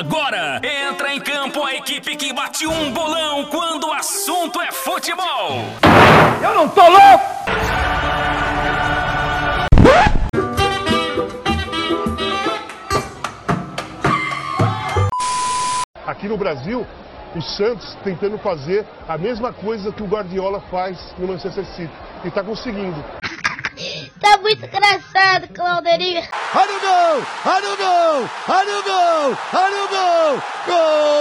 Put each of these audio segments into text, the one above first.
agora entra em campo a equipe que bate um bolão quando o assunto é futebol. Eu não tô louco! Aqui no Brasil, o Santos tentando fazer a mesma coisa que o Guardiola faz no Manchester City. E está conseguindo. Tá muito engraçado, Clauderinho. Olha o gol! Olha o gol! Olha o gol! Olha o gol! Gol!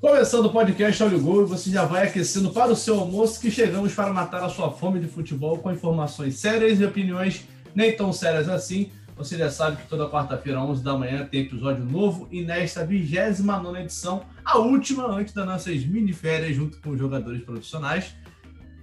Começando o podcast Olha o Gol, você já vai aquecendo para o seu almoço que chegamos para matar a sua fome de futebol com informações sérias e opiniões nem tão sérias assim. Você já sabe que toda quarta-feira, 11 da manhã, tem episódio novo e nesta 29 edição, a última antes das nossas mini-férias junto com os jogadores profissionais,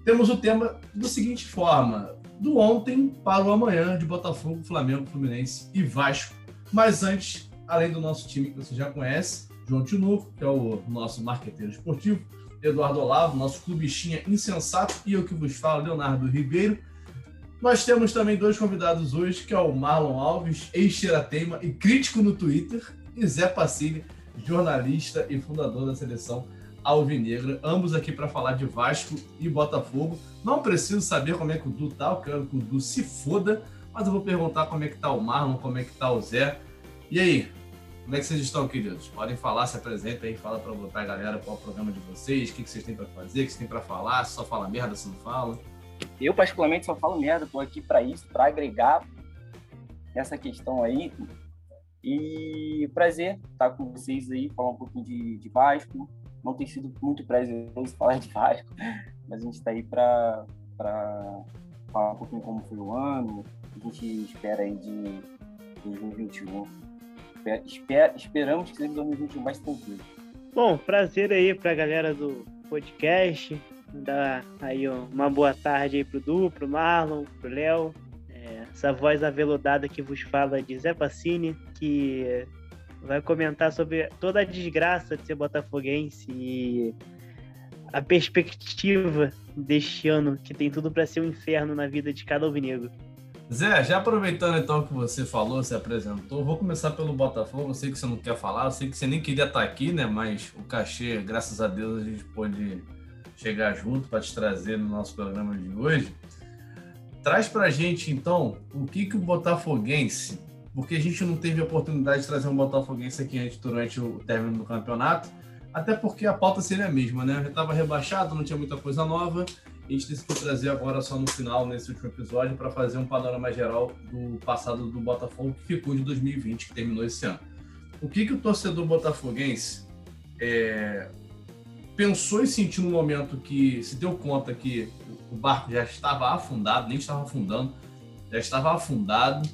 temos o tema da seguinte forma: do ontem para o amanhã de Botafogo, Flamengo, Fluminense e Vasco. Mas antes, além do nosso time que você já conhece, João Tinoco, que é o nosso marqueteiro esportivo, Eduardo Olavo, nosso clubichinha insensato, e eu que vos falo, Leonardo Ribeiro. Nós temos também dois convidados hoje, que é o Marlon Alves, ex-Teima e crítico no Twitter, e Zé Pacini, jornalista e fundador da seleção Alvinegra, ambos aqui para falar de Vasco e Botafogo. Não preciso saber como é que o Du tá, eu quero que o Du se foda, mas eu vou perguntar como é que tá o Marlon, como é que tá o Zé. E aí, como é que vocês estão, queridos? Podem falar, se apresentem aí, fala para a galera qual é o programa de vocês, o que, que vocês têm para fazer, o que vocês têm para falar, se só fala merda, se não fala. Eu, particularmente, só falo merda, tô aqui para isso, para agregar essa questão aí. E prazer estar com vocês aí, falar um pouquinho de, de Vasco, não tem sido muito prazeroso falar de Vasco, mas a gente está aí para falar um pouquinho como foi o ano, a gente espera aí de 2021. Esper, esperamos que seja 2021 mais tranquilo. Bom, prazer aí para a galera do podcast, dar aí uma boa tarde aí pro Du, pro Marlon, pro Léo, é, essa voz aveludada que vos fala de Zé Pacini, que vai comentar sobre toda a desgraça de ser botafoguense e a perspectiva deste ano, que tem tudo para ser um inferno na vida de cada alvinegro. Zé, já aproveitando então que você falou, se apresentou, vou começar pelo Botafogo. Eu sei que você não quer falar, eu sei que você nem queria estar aqui, né? Mas o cachê, graças a Deus, a gente pôde chegar junto para te trazer no nosso programa de hoje. Traz para gente então o que, que o Botafoguense porque a gente não teve a oportunidade de trazer um Botafoguense aqui antes durante o término do campeonato, até porque a pauta seria a mesma, né? Já estava rebaixado, não tinha muita coisa nova, a gente decidiu trazer agora só no final, nesse último episódio, para fazer um panorama geral do passado do Botafogo, que ficou de 2020, que terminou esse ano. O que, que o torcedor botafoguense é, pensou e sentiu no momento que se deu conta que o barco já estava afundado, nem estava afundando, já estava afundado,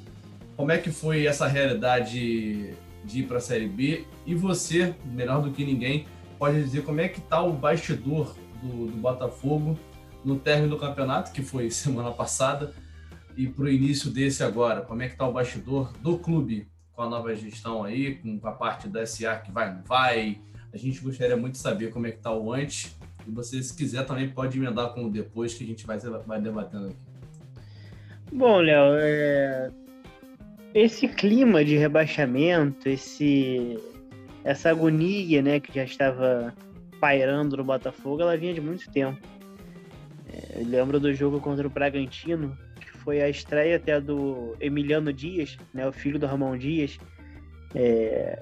como é que foi essa realidade de ir para a Série B? E você, melhor do que ninguém, pode dizer como é que está o bastidor do, do, Botafogo no término do campeonato, que foi semana passada, e para o início desse agora. Como é que está o bastidor do clube com a nova gestão aí, com a parte da SA que vai não vai? A gente gostaria muito de saber como é que está o antes. E você, se quiser, também pode emendar com o depois, que a gente vai, vai debatendo aqui. Bom, Léo, é esse clima de rebaixamento, esse essa agonia, né, que já estava pairando no Botafogo, ela vinha de muito tempo. É, eu lembro do jogo contra o Bragantino, que foi a estreia até do Emiliano Dias, né, o filho do Ramon Dias. É,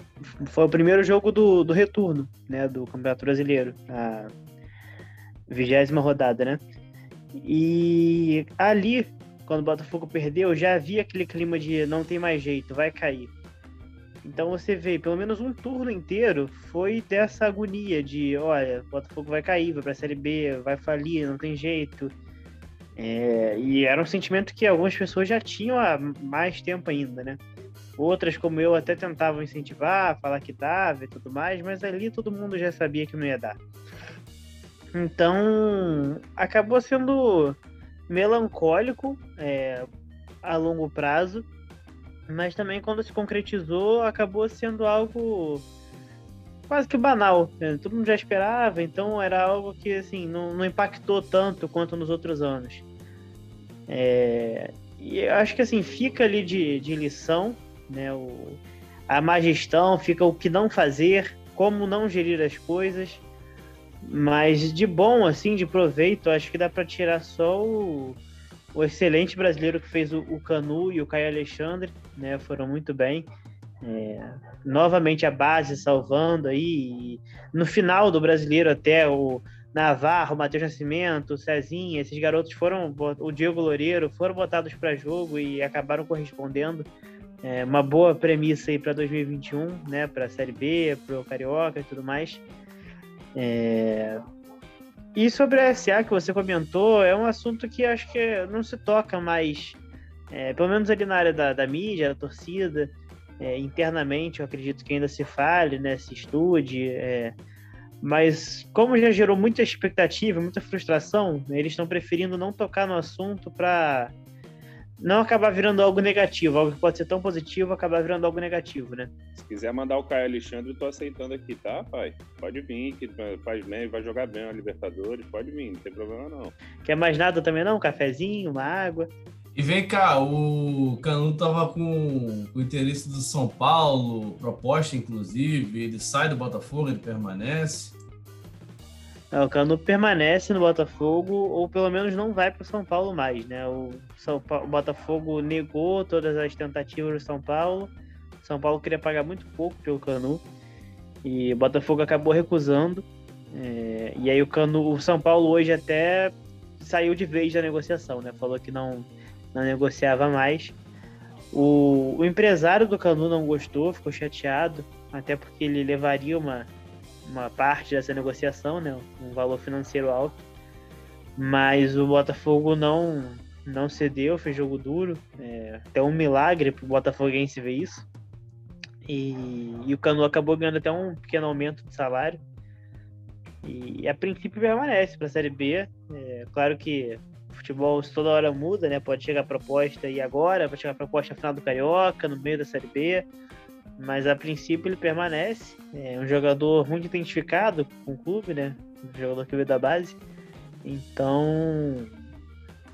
foi o primeiro jogo do, do retorno, né, do Campeonato Brasileiro, a vigésima rodada, né? E ali quando o Botafogo perdeu, já havia aquele clima de não tem mais jeito, vai cair. Então você vê, pelo menos um turno inteiro foi dessa agonia de, olha, o Botafogo vai cair, vai pra Série B, vai falir, não tem jeito. É, e era um sentimento que algumas pessoas já tinham há mais tempo ainda, né? Outras, como eu, até tentavam incentivar, falar que dava e tudo mais, mas ali todo mundo já sabia que não ia dar. Então, acabou sendo melancólico é, a longo prazo, mas também quando se concretizou acabou sendo algo quase que banal. Né? Todo mundo já esperava, então era algo que assim não, não impactou tanto quanto nos outros anos. É, e eu acho que assim, fica ali de, de lição, né? O, a má gestão, fica o que não fazer, como não gerir as coisas. Mas de bom, assim, de proveito, acho que dá para tirar só o, o excelente brasileiro que fez o, o Canu e o Caio Alexandre, né? Foram muito bem. É, novamente a base salvando aí. no final do brasileiro até o Navarro, o Matheus Nascimento, o Cezinha, esses garotos foram, o Diego Loureiro, foram botados para jogo e acabaram correspondendo. É, uma boa premissa aí para 2021, né? Para a Série B, para o Carioca e tudo mais. É... E sobre a SA que você comentou, é um assunto que acho que não se toca mais, é, pelo menos ali na área da, da mídia, da torcida. É, internamente, eu acredito que ainda se fale, né, se estude, é, mas como já gerou muita expectativa, muita frustração, eles estão preferindo não tocar no assunto para não acabar virando algo negativo, algo que pode ser tão positivo acabar virando algo negativo, né? Se quiser mandar o Caio Alexandre, eu tô aceitando aqui, tá, pai? Pode vir, que faz bem, vai jogar bem a Libertadores, pode vir, não tem problema não. Quer mais nada também não? Um cafezinho, uma água? E vem cá, o Canu tava com o interesse do São Paulo, proposta inclusive, ele sai do Botafogo, ele permanece. O Canu permanece no Botafogo, ou pelo menos não vai para o São Paulo mais, né? O, São o Botafogo negou todas as tentativas do São Paulo. O São Paulo queria pagar muito pouco pelo Canu. E o Botafogo acabou recusando. É, e aí o Canu, o São Paulo hoje até saiu de vez da negociação, né? Falou que não não negociava mais. O, o empresário do Canu não gostou, ficou chateado, até porque ele levaria uma, uma parte dessa negociação, né, um valor financeiro alto. Mas o Botafogo não não cedeu, fez jogo duro. É, até um milagre para o Botafoguense ver isso. E, e, o Canu acabou ganhando até um pequeno aumento de salário. E a princípio permanece para a Série B. É, claro que futebol toda hora muda, né? Pode chegar proposta e agora, pode chegar proposta final do Carioca, no meio da Série B. Mas a princípio ele permanece. É um jogador muito identificado com o clube, né? Um jogador que veio da base. Então,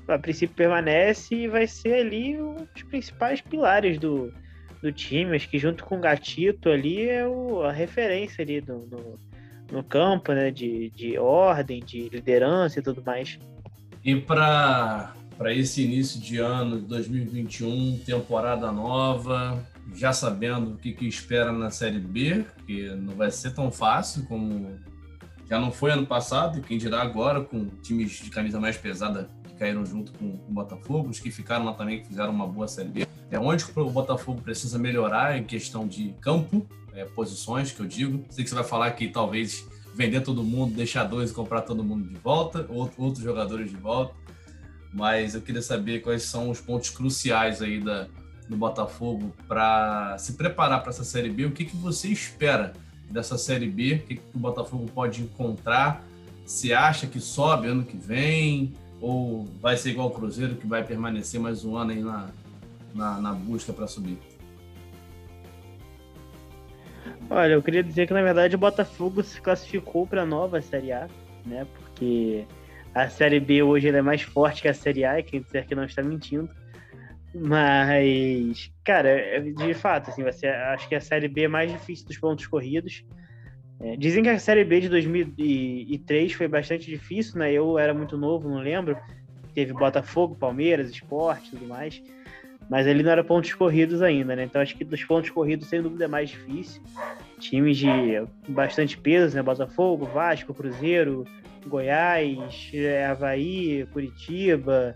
a princípio permanece e vai ser ali os principais pilares do, do time. Acho que junto com o Gatito ali é o, a referência ali do, no, no campo, né? De, de ordem, de liderança e tudo mais. E para esse início de ano de 2021, temporada nova, já sabendo o que, que espera na Série B, que não vai ser tão fácil como já não foi ano passado, e quem dirá agora, com times de camisa mais pesada que caíram junto com o Botafogo, os que ficaram lá também, que fizeram uma boa Série B. É onde o Botafogo precisa melhorar em questão de campo, é, posições, que eu digo. Sei que você vai falar que talvez vender todo mundo, deixar dois e comprar todo mundo de volta, outros jogadores de volta. Mas eu queria saber quais são os pontos cruciais aí da, do Botafogo para se preparar para essa Série B. O que, que você espera dessa Série B? O que, que o Botafogo pode encontrar? Se acha que sobe ano que vem? Ou vai ser igual o Cruzeiro, que vai permanecer mais um ano aí na, na, na busca para subir? Olha, eu queria dizer que na verdade o Botafogo se classificou para a nova Série A, né? Porque a Série B hoje é mais forte que a Série A, e quem disser que não está mentindo. Mas, cara, de fato, assim, acho que a Série B é mais difícil dos pontos corridos. É, dizem que a Série B de 2003 foi bastante difícil, né? Eu era muito novo, não lembro. Teve Botafogo, Palmeiras, Esporte e tudo mais. Mas ele não era pontos corridos ainda, né? Então acho que dos pontos corridos, sem dúvida, é mais difícil. Times de bastante peso, né? Botafogo, Vasco, Cruzeiro, Goiás, é, Havaí, Curitiba.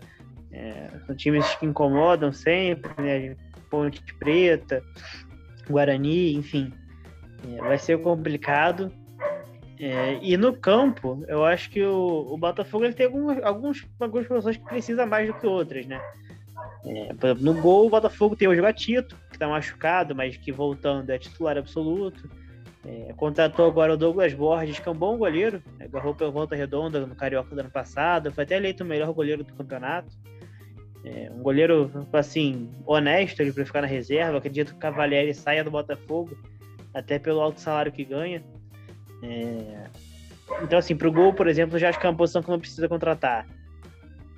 É, são times que incomodam sempre, né? Ponte Preta, Guarani, enfim. É, vai ser complicado. É, e no campo, eu acho que o, o Botafogo ele tem alguns, alguns, algumas posições que precisa mais do que outras, né? É, por exemplo, no gol, o Botafogo tem o Gatito, que está machucado, mas que voltando é titular absoluto. É, contratou agora o Douglas Borges, que é um bom goleiro, né, agarrou pela volta redonda no Carioca do ano passado, foi até eleito o melhor goleiro do campeonato. É, um goleiro, assim, honesto para ficar na reserva. Acredito que o Cavalieri saia do Botafogo, até pelo alto salário que ganha. É, então, assim, para o gol, por exemplo, já acho que é uma posição que não precisa contratar.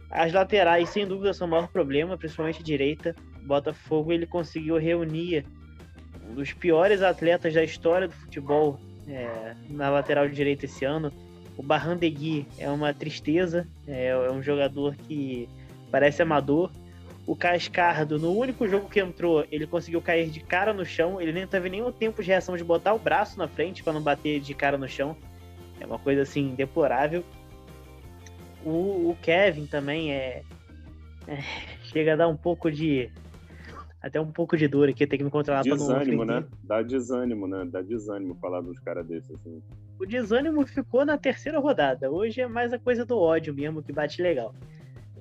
As laterais, sem dúvida, são o maior problema, principalmente a direita. O Botafogo ele conseguiu reunir um dos piores atletas da história do futebol é, na lateral direita esse ano. O Barrandegui é uma tristeza, é, é um jogador que parece amador. O Cascardo, no único jogo que entrou, ele conseguiu cair de cara no chão. Ele nem teve nenhum tempo de reação de botar o braço na frente para não bater de cara no chão. É uma coisa assim deplorável. O, o Kevin também é, é, chega a dar um pouco de até um pouco de dor aqui, tem que me controlar desânimo, né? Dá desânimo, né? Dá desânimo falar dos caras desses assim. O desânimo ficou na terceira rodada. Hoje é mais a coisa do ódio mesmo que bate legal.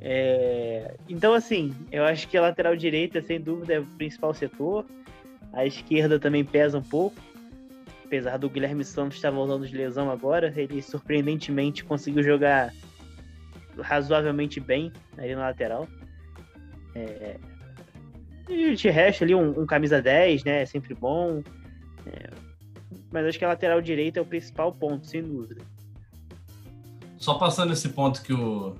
É... Então, assim, eu acho que a lateral direita, sem dúvida, é o principal setor. A esquerda também pesa um pouco. Apesar do Guilherme Santos estar voltando de lesão agora, ele surpreendentemente conseguiu jogar razoavelmente bem ali na lateral. É... E de resto ali, um, um, camisa 10, né? É sempre bom. É... Mas acho que a lateral direita é o principal ponto, sem dúvida. Só passando esse ponto que o,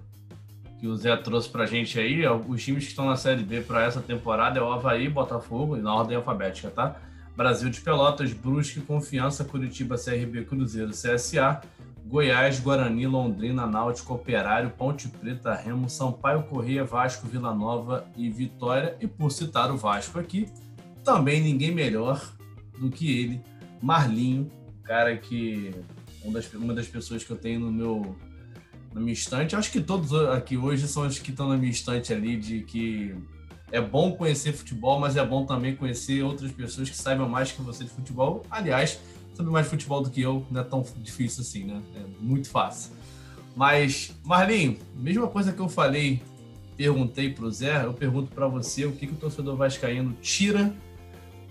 que o Zé trouxe pra gente aí, os times que estão na Série B para essa temporada é o Havaí, Botafogo, na ordem alfabética, tá? Brasil de Pelotas, Brusque, Confiança, Curitiba, CRB, Cruzeiro, CSA, Goiás, Guarani, Londrina, Náutico, Operário, Ponte Preta, Remo, Sampaio Corrêa, Vasco, Vila Nova e Vitória. E por citar o Vasco aqui, também ninguém melhor do que ele, Marlinho, cara que uma das, uma das pessoas que eu tenho no meu na minha estante. Acho que todos aqui hoje são os que estão na minha estante ali, de que é bom conhecer futebol, mas é bom também conhecer outras pessoas que saibam mais que você de futebol. Aliás, saber mais futebol do que eu não é tão difícil assim, né? É muito fácil. Mas, Marlinho, mesma coisa que eu falei, perguntei para o Zé, eu pergunto para você o que, que o torcedor vascaíno tira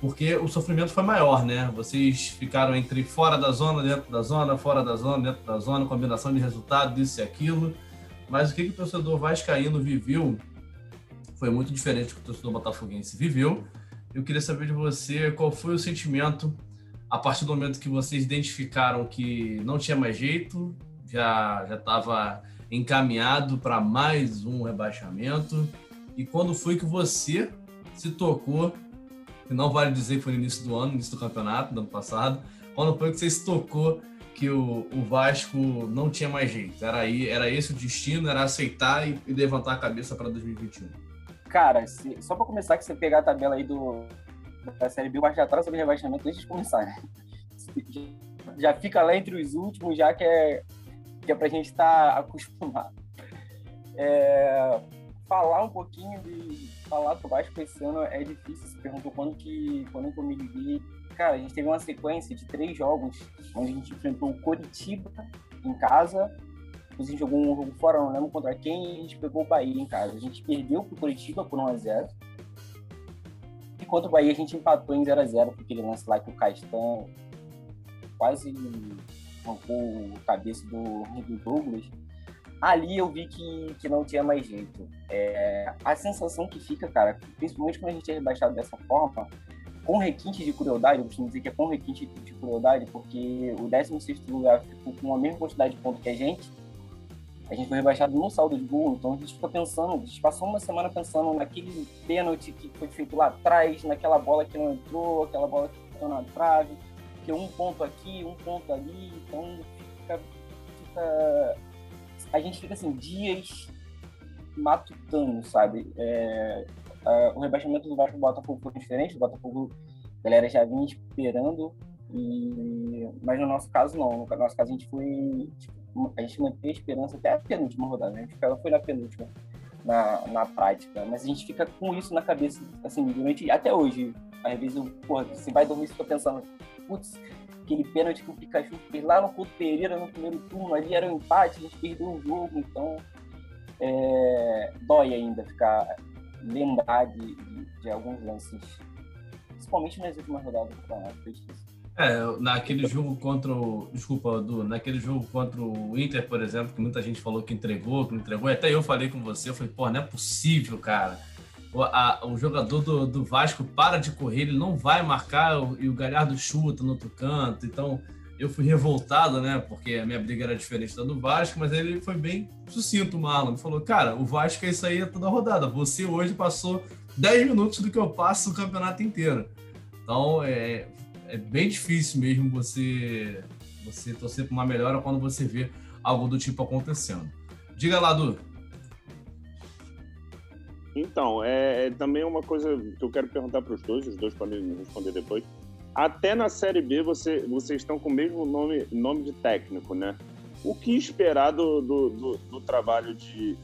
porque o sofrimento foi maior, né? Vocês ficaram entre fora da zona, dentro da zona, fora da zona, dentro da zona, combinação de resultado, isso e aquilo. Mas o que, que o torcedor vascaíno viveu foi muito diferente do que o torcedor botafoguense viveu. Eu queria saber de você qual foi o sentimento a partir do momento que vocês identificaram que não tinha mais jeito, já já estava encaminhado para mais um rebaixamento. E quando foi que você se tocou que não vale dizer que foi no início do ano, início do campeonato, do ano passado, quando foi que você se tocou que o, o Vasco não tinha mais jeito? Era, aí, era esse o destino, era aceitar e, e levantar a cabeça para 2021? Cara, se, só para começar, que você pegar a tabela aí do, da Série B, o Vasco já traz sobre rebaixamento antes de começar, né? Já fica lá entre os últimos, já que é, que é pra gente estar tá acostumado. É, falar um pouquinho de falar do Vasco esse ano é difícil. Você perguntou quando que, quando que eu me liguei. Cara, a gente teve uma sequência de três jogos onde a gente enfrentou o Coritiba em casa. A gente jogou um jogo fora, não lembro contra quem, e a gente pegou o Bahia em casa. A gente perdeu pro Coritiba por 1x0. E contra o Bahia a gente empatou em 0x0, porque aquele lance lá que o Castan quase arrancou a cabeça do, do Douglas ali eu vi que, que não tinha mais jeito. É, a sensação que fica, cara, principalmente quando a gente é rebaixado dessa forma, com requinte de crueldade, eu costumo dizer que é com requinte de crueldade, porque o 16 lugar ficou com a mesma quantidade de pontos que a gente, a gente foi rebaixado no saldo de gol, então a gente fica pensando, a gente passou uma semana pensando naquele pênalti que foi feito lá atrás, naquela bola que não entrou, aquela bola que ficou na trave, que um ponto aqui, um ponto ali, então fica, fica a gente fica assim, dias matutando, sabe? É, o rebaixamento do Vasco do Botafogo foi diferente, o Botafogo, a galera já vinha esperando, e... mas no nosso caso não, no nosso caso a gente foi, tipo, a gente manteve a esperança até a penúltima rodada, né? a gente foi na penúltima, na, na prática, mas a gente fica com isso na cabeça, assim, durante, até hoje, às vezes, porra, você vai dormir e fica pensando, putz, aquele pênalti que o Pikachu fez lá no Couto Pereira no primeiro turno, ali era um empate, a gente perdeu um jogo, então é, dói ainda ficar lembrar de, de, de, alguns lances, principalmente nas últimas rodadas do campeonato. É, naquele jogo contra o. Desculpa, Du, naquele jogo contra o Inter, por exemplo, que muita gente falou que entregou, que não entregou, até eu falei com você, eu falei, pô, não é possível, cara o, a, o jogador do, do, Vasco para de correr, ele não vai marcar e o Galhardo chuta no outro canto. Então, eu fui revoltado, né? Porque a minha briga era diferente da do Vasco, mas ele foi bem sucinto, o Marlon. Falou, cara, o Vasco é isso aí toda rodada. Você hoje passou 10 minutos do que eu passo o campeonato inteiro. Então é, é bem difícil mesmo você, você torcer para uma melhora quando você vê algo do tipo acontecendo. Diga lá, Du. Então, é, é também uma coisa que eu quero perguntar para os dois, os dois podem responder depois. Até na Série B você, vocês estão com o mesmo nome, nome de técnico, né? O que esperar do, do, do, do trabalho de,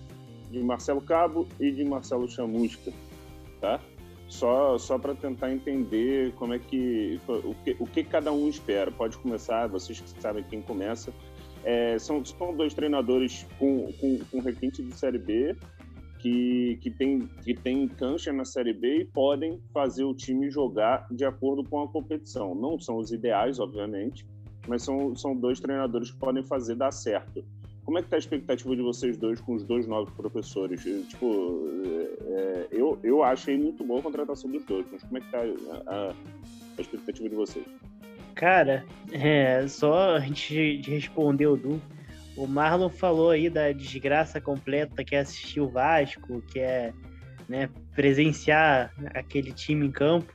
de Marcelo Cabo e de Marcelo Chamusca, tá? Só, só para tentar entender como é que o, que o que cada um espera. Pode começar, vocês que sabem quem começa. É, são, são dois treinadores com, com, com requinte de Série B que, que, tem, que tem cancha na Série B e podem fazer o time jogar de acordo com a competição. Não são os ideais, obviamente, mas são, são dois treinadores que podem fazer dar certo. Como é que está a expectativa de vocês dois com os dois novos professores? Tipo, é, eu, eu achei muito boa a contratação dos dois, mas como é que está a, a, a expectativa de vocês? Cara, é, só antes de responder o Du, o Marlon falou aí da desgraça completa que é assistir o Vasco, que é né, presenciar aquele time em campo.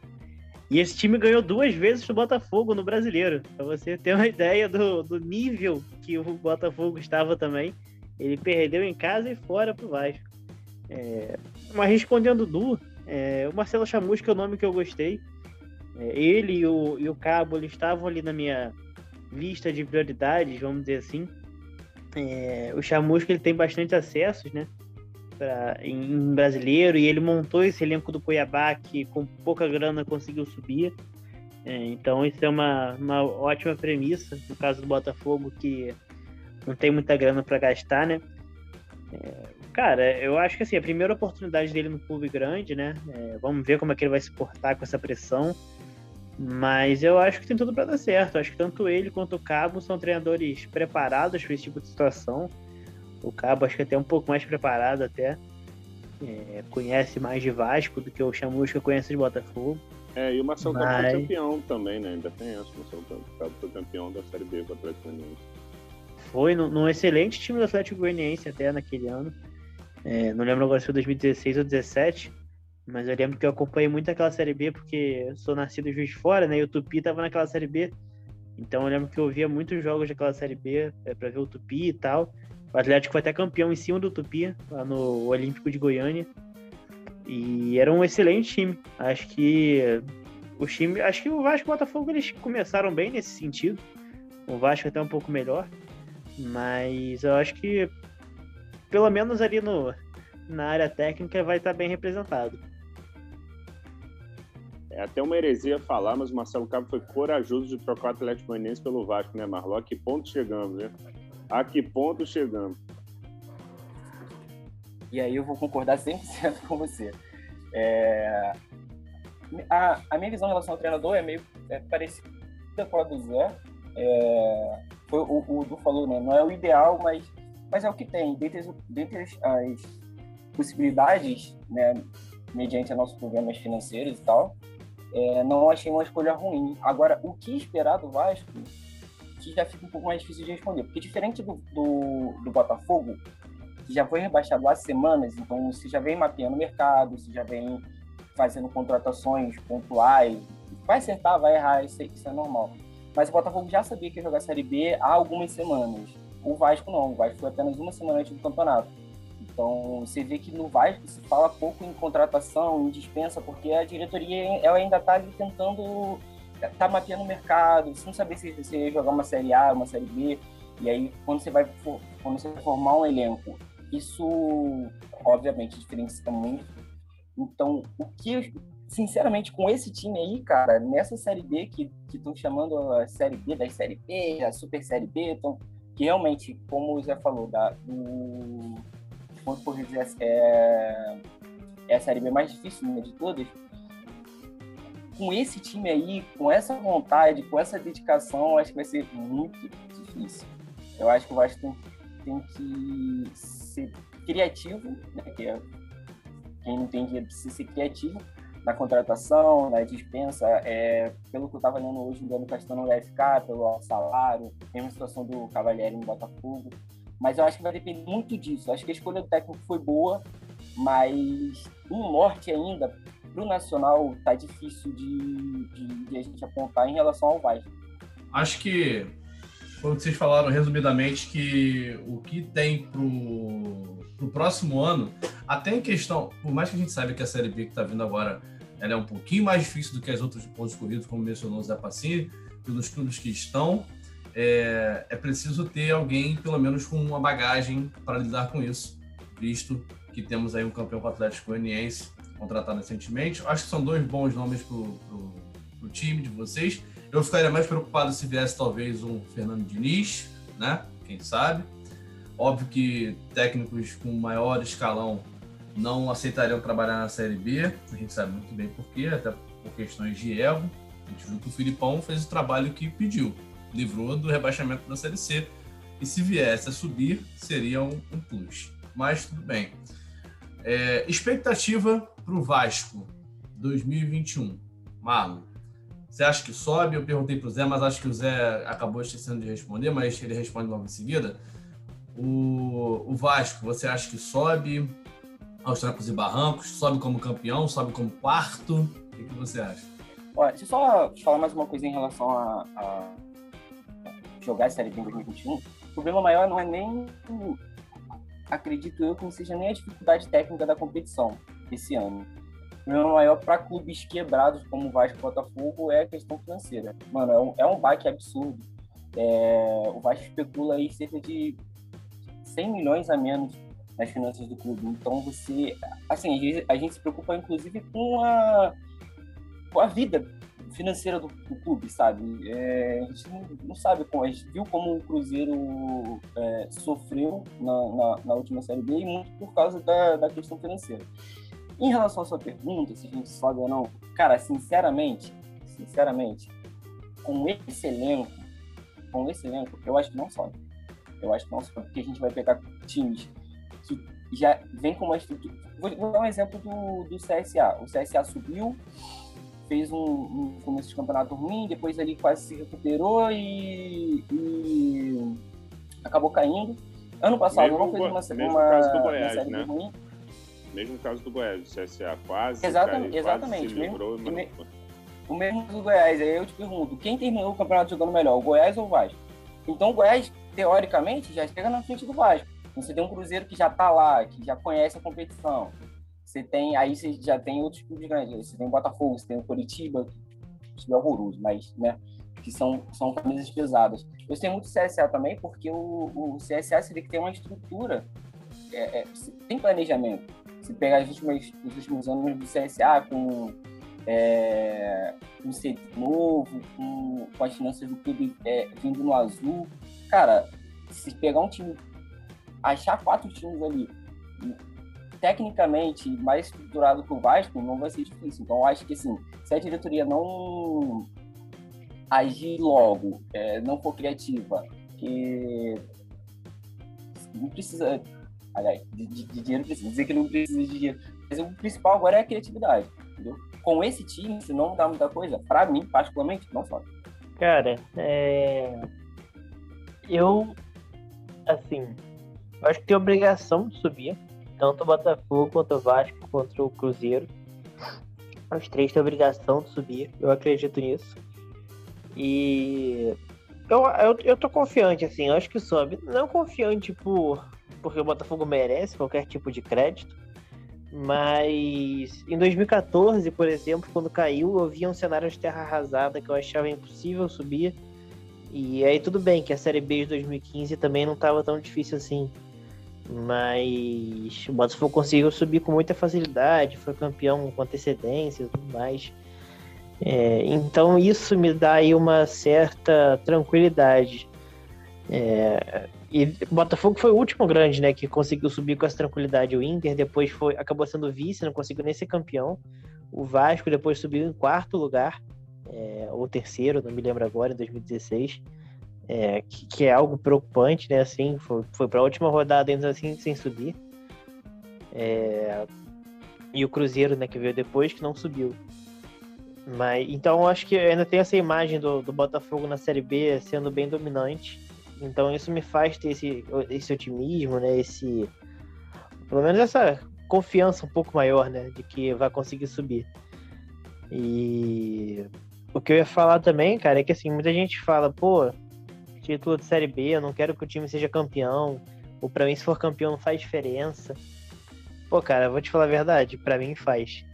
E esse time ganhou duas vezes do Botafogo no Brasileiro. Para você ter uma ideia do, do nível que o Botafogo estava também. Ele perdeu em casa e fora pro Vasco. É, mas respondendo Du, é, o Marcelo Chamusca é o nome que eu gostei. É, ele e o, e o Cabo estavam ali na minha lista de prioridades, vamos dizer assim. É, o Chamusca ele tem bastante acessos, né? Pra, em brasileiro, e ele montou esse elenco do Cuiabá que com pouca grana conseguiu subir. É, então isso é uma, uma ótima premissa, no caso do Botafogo, que não tem muita grana para gastar, né? É, cara, eu acho que assim, a primeira oportunidade dele no clube grande, né? É, vamos ver como é que ele vai se portar com essa pressão. Mas eu acho que tem tudo para dar certo. Acho que tanto ele quanto o Cabo são treinadores preparados para esse tipo de situação. O Cabo acho que é até um pouco mais preparado até. É, conhece mais de Vasco do que o Chamusca conhece de Botafogo. É, e o Marcelo Mas... Cabo foi campeão também, né? Ainda tem essa. O Marcelo Cabo foi campeão da Série B com o Atlético Goianiense. Foi num excelente time do Atlético Goianiense até naquele ano. É, não lembro agora se foi 2016 ou 2017 mas eu lembro que eu acompanhei muito aquela Série B, porque eu sou nascido Juiz de Fora, né? E o Tupi tava naquela Série B. Então eu lembro que eu via muitos jogos daquela Série B é, para ver o Tupi e tal. O Atlético foi até campeão em cima do Tupi, lá no Olímpico de Goiânia. E era um excelente time. Acho que o time, acho que o Vasco e o Botafogo eles começaram bem nesse sentido. O Vasco até um pouco melhor, mas eu acho que pelo menos ali no na área técnica vai estar bem representado. É até uma heresia falar, mas o Marcelo Cabo foi corajoso de trocar o Atlético Goianiense pelo Vasco, né, Marlon? A que ponto chegamos, né? A que ponto chegamos? E aí eu vou concordar 100% com você. É... A, a, minha visão em relação ao treinador é meio é parecida com a do Zé. É... Foi, o, o Du falou, né? Não é o ideal, mas, mas é o que tem. Dentre, dentre as, as possibilidades, né? Mediante nossos problemas financeiros e tal, é, não achei uma escolha ruim. Agora, o que esperar do Vasco, que já fica um pouco mais difícil de responder. Porque diferente do, do, do Botafogo, que já foi rebaixado há semanas, então você já vem mapeando o mercado, você já vem fazendo contratações pontuais. Vai acertar, vai errar, isso, isso é normal. Mas o Botafogo já sabia que ia jogar Série B há algumas semanas. O Vasco não, o Vasco foi apenas uma semana antes do campeonato. Então, você vê que no Vasco se fala pouco em contratação, em dispensa, porque a diretoria ela ainda está tentando, tá mapeando o mercado, sem saber se você jogar uma Série A, uma Série B, e aí quando você vai, quando você vai formar um elenco, isso obviamente diferencia muito. Então, o que, sinceramente, com esse time aí, cara, nessa Série B que estão chamando a Série B da Série B, a Super Série B, então, que realmente, como o Zé falou, da, do ponto corrido é, é a Série mais difícil né, de todas, com esse time aí, com essa vontade, com essa dedicação, acho que vai ser muito difícil. Eu acho que o Vasco tem, tem que ser criativo, né, que é, quem não tem precisa ser criativo, na contratação, na dispensa, é, pelo que eu estava lendo hoje, o Dano Castano vai ficar, pelo salário, mesma situação do Cavalieri no Botafogo. Mas eu acho que vai depender muito disso. Eu acho que a escolha do técnico foi boa, mas um norte ainda para o Nacional tá difícil de, de, de, a gente apontar em relação ao Vasco. Acho que foi o que vocês falaram resumidamente que o que tem pro, pro próximo ano, até em questão, por mais que a gente saiba que a Série B que está vindo agora ela é um pouquinho mais difícil do que as outras pontos corridos, como mencionou o Zé Passini, pelos clubes que estão, é, é preciso ter alguém, pelo menos, com uma bagagem para lidar com isso, visto que temos aí um campeão com o Atlético Goianiense contratado recentemente. Acho que são dois bons nomes para o time de vocês. Eu ficaria mais preocupado se viesse talvez um Fernando Diniz, né? Quem sabe. Óbvio que técnicos com maior escalão não aceitariam trabalhar na Série B. A gente sabe muito bem por quê, até por questões de ego. A gente viu que o Filipão fez o trabalho que pediu, livrou do rebaixamento da Série C. E se viesse a subir, seria um, um plus. Mas tudo bem. É, expectativa para o Vasco 2021. Marlon, você acha que sobe? Eu perguntei para o Zé, mas acho que o Zé acabou esquecendo de responder, mas ele responde logo em seguida. O, o Vasco, você acha que sobe? aos trancos e barrancos? Sobe como campeão? Sobe como quarto? O que, que você acha? Olha, deixa eu só falar mais uma coisa em relação a, a jogar a Série B em 2021. O problema maior não é nem, acredito eu, que não seja nem a dificuldade técnica da competição esse ano. O problema maior para clubes quebrados como o Vasco e o Botafogo é a questão financeira. Mano, é um, é um baque absurdo. É, o Vasco especula aí cerca de 100 milhões a menos nas finanças do clube. Então você, assim, a gente se preocupa inclusive com a, com a vida financeira do, do clube, sabe? É, a gente não, não, sabe como, a gente viu como o Cruzeiro é, sofreu na, na, na, última Série B e muito por causa da, da questão financeira. Em relação à sua pergunta, se a gente sobe ou não, cara, sinceramente, sinceramente, com esse elenco, com esse elenco, eu acho que não sobe. Eu acho que não sobe, porque a gente vai pegar times que já vem com uma estrutura. Vou, dar um exemplo do, do CSA. O CSA subiu, fez um, um, começo de campeonato ruim, depois ali quase se recuperou e, e acabou caindo. Ano passado mesmo não fez uma, mesmo uma, caso do Goiás, série né? ruim. Mesmo caso do Goiás, o CSA quase Exatamente, caiu, exatamente. Quase livrou, mesmo. O mesmo do Goiás. Aí eu te pergunto, quem terminou o campeonato jogando melhor, o Goiás ou o Vasco? Então o Goiás, teoricamente, já chega na frente do Vasco. Você tem um Cruzeiro que já está lá, que já conhece a competição. Você tem, aí você já tem outros clubes grandes. Você tem o Botafogo, você tem o Curitiba, que é horroroso, mas, né, que são, são camisas pesadas. Eu tenho muito CSA também, porque o, o CSA seria que tem uma estrutura, é, é, tem planejamento. Se pegar os últimos, os últimos anos do CSA com é, um CD novo, com, com as finanças do clube é, vindo no azul, cara, se pegar um time achar quatro times ali tecnicamente mais estruturado que o Vasco não vai ser difícil. Então, acho que assim, se a diretoria não agir logo, é, não for criativa, que não precisa, aliás, de, de, dinheiro precisa dizer que não precisa de dinheiro, mas o principal agora é a criatividade, entendeu? Com esse time, se não mudar muita coisa, para mim, particularmente, não sobe. Cara, é... eu, assim, eu acho que tem obrigação de subir. Tanto o Botafogo quanto o Vasco contra o Cruzeiro. Os três têm obrigação de subir. Eu acredito nisso. E eu, eu, eu tô confiante, assim, eu acho que sobe. Não confiante por, porque o Botafogo merece qualquer tipo de crédito. Mas em 2014, por exemplo, quando caiu, eu via um cenário de terra arrasada que eu achava impossível subir. E aí tudo bem que a Série B de 2015 também não estava tão difícil assim. Mas o Botafogo conseguiu subir com muita facilidade, foi campeão com antecedência e tudo mais. É, então isso me dá aí uma certa tranquilidade. É, e o Botafogo foi o último grande, né, que conseguiu subir com essa tranquilidade. O Inter depois foi, acabou sendo vice, não conseguiu nem ser campeão. O Vasco depois subiu em quarto lugar, é, ou terceiro, não me lembro agora, em 2016 é, que, que, é algo preocupante, né? Assim, foi, foi para a última rodada ainda assim sem subir. É, E o Cruzeiro, né, que veio depois, que não subiu. Mas, então acho que ainda tem essa imagem do, do Botafogo na Série B sendo bem dominante. Então isso me faz ter esse, esse otimismo, né? Esse. Pelo menos essa confiança um pouco maior, né? De que vai conseguir subir. E o que eu ia falar também, cara, é que assim, muita gente fala, pô, título de Série B, eu não quero que o time seja campeão. Ou pra mim, se for campeão, não faz diferença. Pô, cara, vou te falar a verdade, pra mim faz.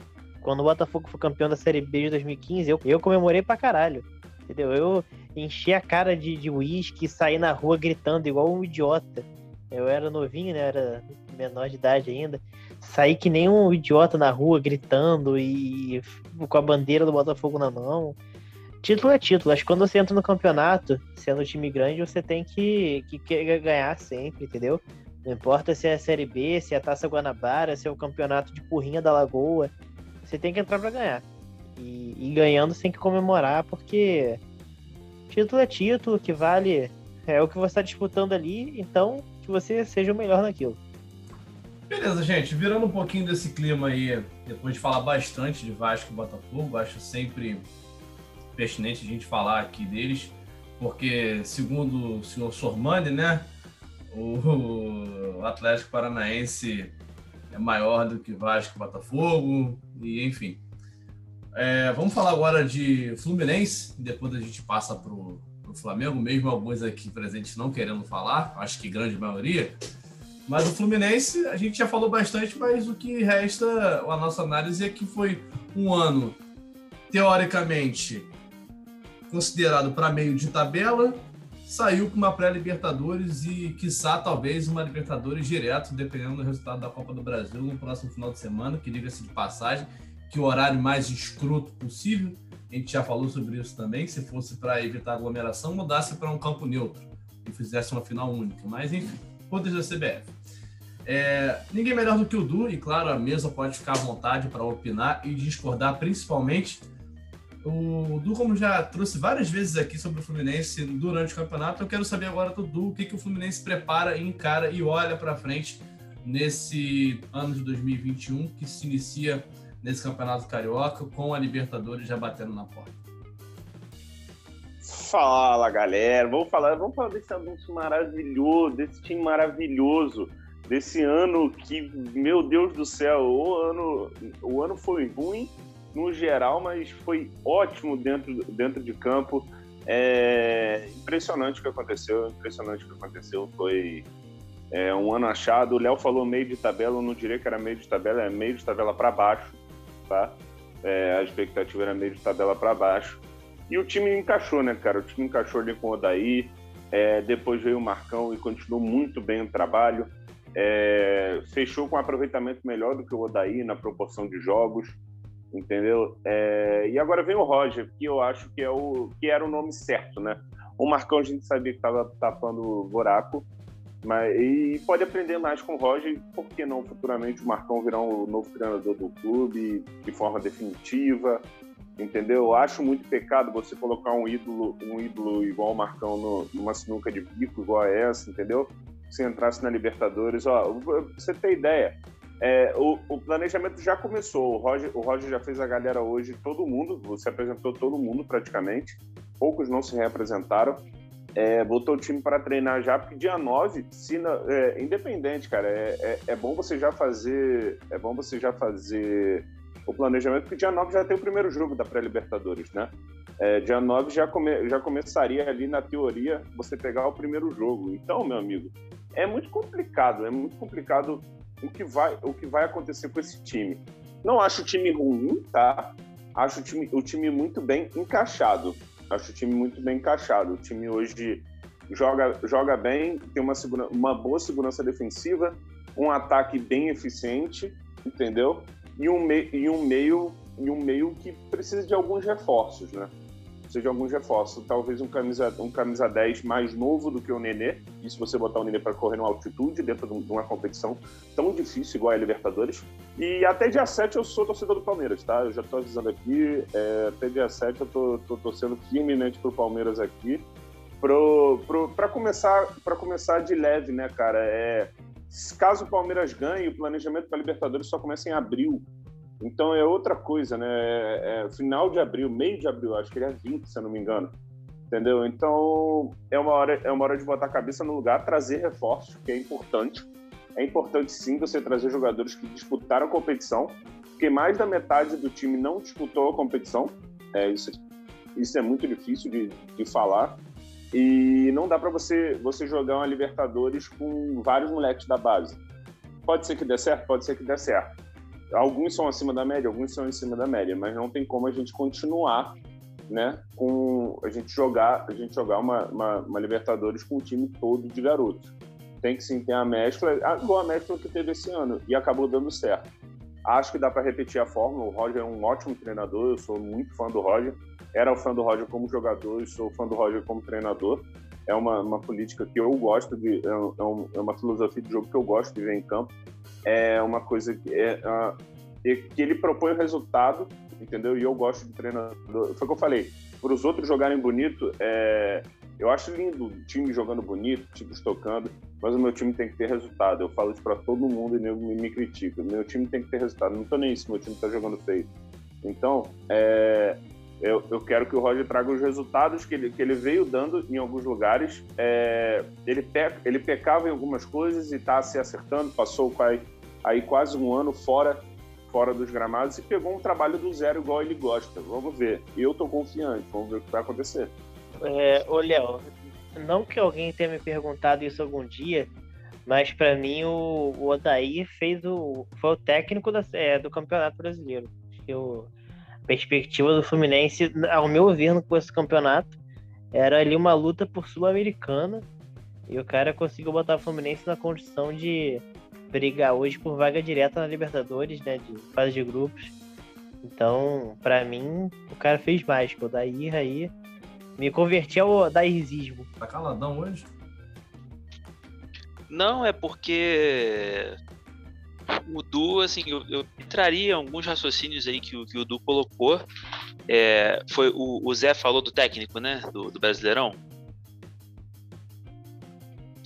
Quando o Botafogo foi campeão da Série B de 2015, eu, eu comemorei pra caralho. Entendeu? Eu enchi a cara de uísque e saí na rua gritando igual um idiota. Eu era novinho, né? Era menor de idade ainda. Saí que nem um idiota na rua gritando e com a bandeira do Botafogo na mão. Título é título. Acho que quando você entra no campeonato, sendo time grande, você tem que, que ganhar sempre, entendeu? Não importa se é a Série B, se é a Taça Guanabara, se é o campeonato de Porrinha da Lagoa. Você tem que entrar para ganhar. E, e, ganhando você tem que comemorar, porque título é título, que vale é o que você está disputando ali, então que você seja o melhor naquilo. Beleza, gente. Virando um pouquinho desse clima aí, depois de falar bastante de Vasco e Botafogo, acho sempre pertinente a gente falar aqui deles, porque segundo o senhor Sormani, né, o Atlético Paranaense é maior do que Vasco Botafogo, e enfim. É, vamos falar agora de Fluminense, depois a gente passa para o Flamengo, mesmo alguns aqui presentes não querendo falar, acho que grande maioria. Mas o Fluminense, a gente já falou bastante, mas o que resta, a nossa análise é que foi um ano, teoricamente, considerado para meio de tabela, saiu com uma pré-Libertadores e, quiçá, talvez uma Libertadores direto, dependendo do resultado da Copa do Brasil no próximo final de semana, que diga-se de passagem, que o horário mais escroto possível, a gente já falou sobre isso também, se fosse para evitar aglomeração, mudasse para um campo neutro e fizesse uma final única. Mas, enfim, poderes da CBF. É, ninguém melhor do que o Du, e claro, a mesa pode ficar à vontade para opinar e discordar, principalmente o Du, como já trouxe várias vezes aqui sobre o Fluminense durante o campeonato, eu quero saber agora do Du o que, que o Fluminense prepara, encara e olha para frente nesse ano de 2021 que se inicia nesse campeonato carioca com a Libertadores já batendo na porta. Fala galera, vamos falar, vamos falar desse anúncio maravilhoso, desse time maravilhoso, desse ano que, meu Deus do céu, o ano, o ano foi ruim, no geral, mas foi ótimo dentro, dentro de campo. É impressionante o que aconteceu, impressionante o que aconteceu. Foi é, um ano achado. O Léo falou meio de tabela, eu não diria que era meio de tabela, é meio de tabela para baixo, tá? É, a expectativa era meio de tabela para baixo. E o time encaixou, né, cara? O time encaixou ali com o Odaí. É, depois veio o Marcão e continuou muito bem o trabalho. É, fechou com um aproveitamento melhor do que o Odaí na proporção de jogos entendeu? É, e agora vem o Roger, que eu acho que é o que era o nome certo, né? O Marcão a gente sabia que estava tapando o buraco, mas e pode aprender mais com o Roger, por que não futuramente o Marcão virar um novo treinador do clube de forma definitiva, entendeu? Eu acho muito pecado você colocar um ídolo, um ídolo igual o Marcão no, numa sinuca de bico igual a essa, entendeu? Se entrasse na Libertadores, ó, você tem ideia, é, o, o, planejamento já começou. O Roger, o Roger já fez a galera hoje, todo mundo, você apresentou todo mundo praticamente. Poucos não se reapresentaram. É, botou o time para treinar já, porque dia 9, se é, independente, cara, é, é, é, bom você já fazer. É bom você já fazer o planejamento, porque dia 9 já tem o primeiro jogo da pré-Libertadores, né? É, dia 9 já, come, já começaria ali na teoria você pegar o primeiro jogo. Então, meu amigo, é muito complicado, é muito complicado o que vai, o que vai acontecer com esse time. Não acho o time ruim, tá? Acho o time, o time muito bem encaixado. Acho o time muito bem encaixado. O time hoje joga, joga bem, tem uma, segura, uma boa segurança defensiva, um ataque bem eficiente, entendeu? E um, me, e um meio e um meio que precisa de alguns reforços, né? De alguns reforços. Talvez um camisa, um camisa 10 mais novo do que o Nenê. E se você botar o Nenê para correr numa altitude dentro de uma competição tão difícil igual a Libertadores. E até dia 7 eu sou torcedor do Palmeiras, tá? Eu já estou avisando aqui. É, até dia 7 eu tô, torcendo firmemente pro Palmeiras aqui. Pro, pro, começar começar de leve, né, cara? É, caso o Palmeiras ganhe, o planejamento para Libertadores só começa em abril. Então é outra coisa, né? É, é final de abril, meio de abril, acho que ele é 20, se eu não me engano. Entendeu? Então é uma hora, é uma hora de botar a cabeça no lugar, trazer reforços, que é importante. É importante sim você trazer jogadores que disputaram a competição, porque mais da metade do time não disputou a competição. É, isso, isso é muito difícil de, de falar. E não dá para você, você jogar uma Libertadores com vários moleques da base. Pode ser que dê certo, pode ser que dê certo alguns são acima da média, alguns são em cima da média, mas não tem como a gente continuar, né, com a gente jogar, a gente jogar uma, uma, uma Libertadores com um time todo de garotos. Tem que sim ter a mescla, igual a mescla que teve esse ano e acabou dando certo. Acho que dá para repetir a fórmula. O Roger é um ótimo treinador, eu sou muito fã do Roger. Era fã do Roger como jogador e sou fã do Roger como treinador. É uma, uma política que eu gosto de, é, é, é uma filosofia de jogo que eu gosto de ver em campo é uma coisa que, é, que ele propõe o resultado, entendeu? E eu gosto de treinador. Foi o que eu falei. Para os outros jogarem bonito, é, eu acho lindo o time jogando bonito, times tocando, mas o meu time tem que ter resultado. Eu falo isso para todo mundo e me, me critica. Meu time tem que ter resultado. Não estou nem isso, meu time está jogando feio. Então, é, eu, eu, quero que o Roger traga os resultados que ele, que ele veio dando em alguns lugares. É, ele, pe, ele pecava em algumas coisas e está se acertando, passou quase, aí quase um ano fora fora dos gramados e pegou um trabalho do zero igual ele gosta. Vamos ver. Eu estou confiante, vamos ver o que vai acontecer. É, ô, Léo, não que alguém tenha me perguntado isso algum dia, mas para mim o, o Odair fez o, foi o técnico da, é, do Campeonato Brasileiro. Eu, perspectiva do Fluminense, ao meu ver, com esse campeonato, era ali uma luta por Sul-Americana. E o cara conseguiu botar o Fluminense na condição de brigar hoje por vaga direta na Libertadores, né? De fase de grupos. Então, para mim, o cara fez mágica. O Dair aí me converti ao Dairzismo. Tá caladão hoje? Não, é porque o Du, assim, eu, eu traria alguns raciocínios aí que, que o Du colocou. É, foi o, o, Zé falou do técnico, né? Do, do, Brasileirão.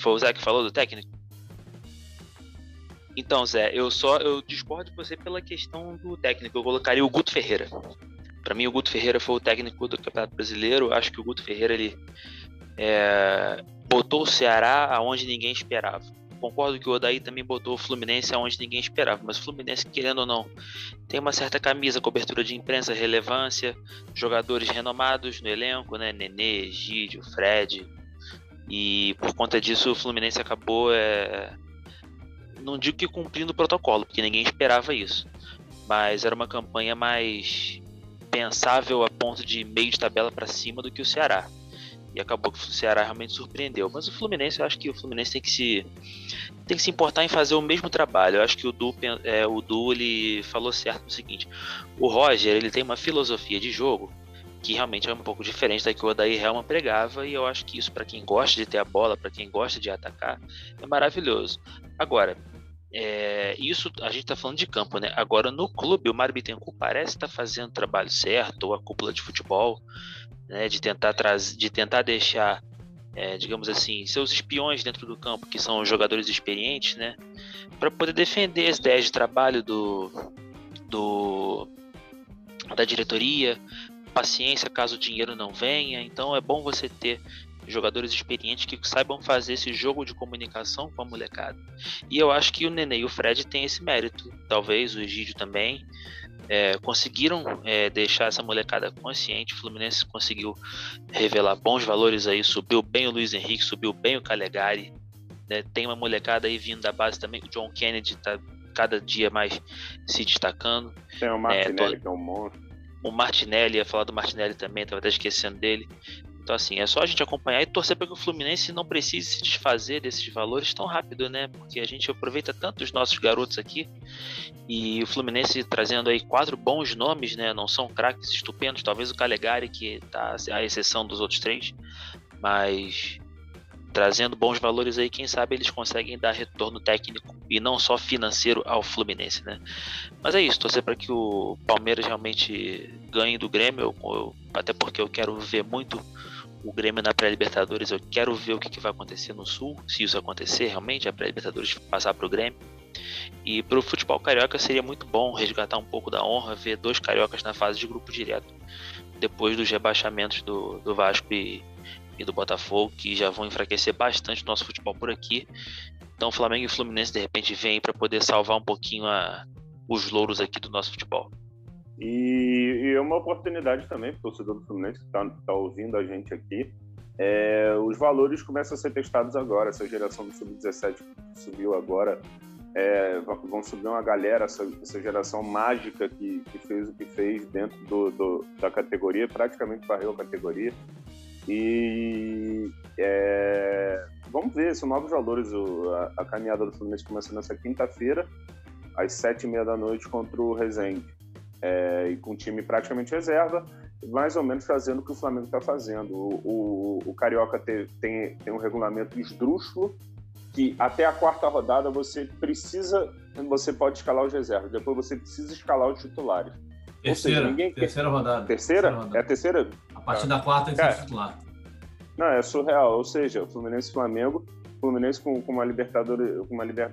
Foi o Zé que falou do técnico? Então, Zé, eu só eu discordo de você pela questão do técnico. Eu colocaria o Guto Ferreira. Para mim, o Guto Ferreira foi o técnico do Campeonato Brasileiro. Acho que o Guto Ferreira ele é, botou o Ceará aonde ninguém esperava concordo que o Odaí também botou o Fluminense aonde ninguém esperava, mas o Fluminense, querendo ou não, tem uma certa camisa, cobertura de imprensa, relevância, jogadores renomados no elenco, né? Nenê, Gídio, Fred. E por conta disso o Fluminense acabou, é... não digo que cumprindo o protocolo, porque ninguém esperava isso, mas era uma campanha mais pensável a ponto de meio de tabela para cima do que o Ceará e acabou que o Ceará realmente surpreendeu. Mas o Fluminense, eu acho que o Fluminense tem que se tem que se importar em fazer o mesmo trabalho. Eu acho que o Du, é, o du ele falou certo no seguinte: o Roger ele tem uma filosofia de jogo que realmente é um pouco diferente da que o Odair Helman pregava e eu acho que isso para quem gosta de ter a bola, para quem gosta de atacar, é maravilhoso. Agora, é, isso a gente está falando de campo, né? Agora no clube o Mário Bittencourt parece estar tá fazendo o trabalho certo, ou a cúpula de futebol né, de tentar trazer, de tentar deixar, é, digamos assim, seus espiões dentro do campo, que são jogadores experientes, né, para poder defender as ideias de trabalho do, do da diretoria, paciência caso o dinheiro não venha. Então é bom você ter jogadores experientes que saibam fazer esse jogo de comunicação com a molecada. E eu acho que o Nenê e o Fred têm esse mérito, talvez o Egídio também é, conseguiram é, deixar essa molecada consciente. O Fluminense conseguiu revelar bons valores aí, subiu bem o Luiz Henrique, subiu bem o Calegari. Né? Tem uma molecada aí vindo da base também. O John Kennedy está cada dia mais se destacando. Tem o Martinelli, é, que é um monstro. O Martinelli, ia falar do Martinelli também, estava até esquecendo dele. Então, assim, é só a gente acompanhar e torcer para que o Fluminense não precise se desfazer desses valores tão rápido, né? Porque a gente aproveita tanto os nossos garotos aqui e o Fluminense trazendo aí quatro bons nomes, né? Não são craques estupendos, talvez o Calegari, que tá à exceção dos outros três, mas trazendo bons valores aí, quem sabe eles conseguem dar retorno técnico e não só financeiro ao Fluminense, né? Mas é isso, torcer para que o Palmeiras realmente ganhe do Grêmio, eu, até porque eu quero ver muito o Grêmio na pré-Libertadores. Eu quero ver o que, que, vai acontecer no Sul, se isso acontecer realmente, a pré-Libertadores passar para o Grêmio. E para o futebol carioca seria muito bom resgatar um pouco da honra, ver dois cariocas na fase de grupo direto, depois dos rebaixamentos do, do Vasco e, e do Botafogo, que já vão enfraquecer bastante o nosso futebol por aqui. Então, Flamengo e Fluminense de repente vêm para poder salvar um pouquinho a, os louros aqui do nosso futebol. E, e é uma oportunidade também para o torcedor do Fluminense que está tá ouvindo a gente aqui. É, os valores começam a ser testados agora. Essa geração do Sub-17 subiu agora. É, vão subir uma galera, essa, essa geração mágica que, que, fez o que fez dentro do, do, da categoria, praticamente varreu a categoria. E é, vamos ver, são novos valores. O, a, a, caminhada do Fluminense começa nessa quinta-feira, às sete e meia da noite, contra o Resende é, e com o time praticamente reserva, mais ou menos fazendo o que o Flamengo está fazendo. O, o, o Carioca tem, tem, tem um regulamento esdrúxulo que até a quarta rodada você precisa, você pode escalar os reservas, depois você precisa escalar os titulares. Terceira, seja, ninguém terceira rodada. Terceira? terceira rodada. É a terceira? A partir da quarta que ser titular. Não, é surreal. Ou seja, o Fluminense e Flamengo Fluminense com, com uma Libertadores, com uma liber,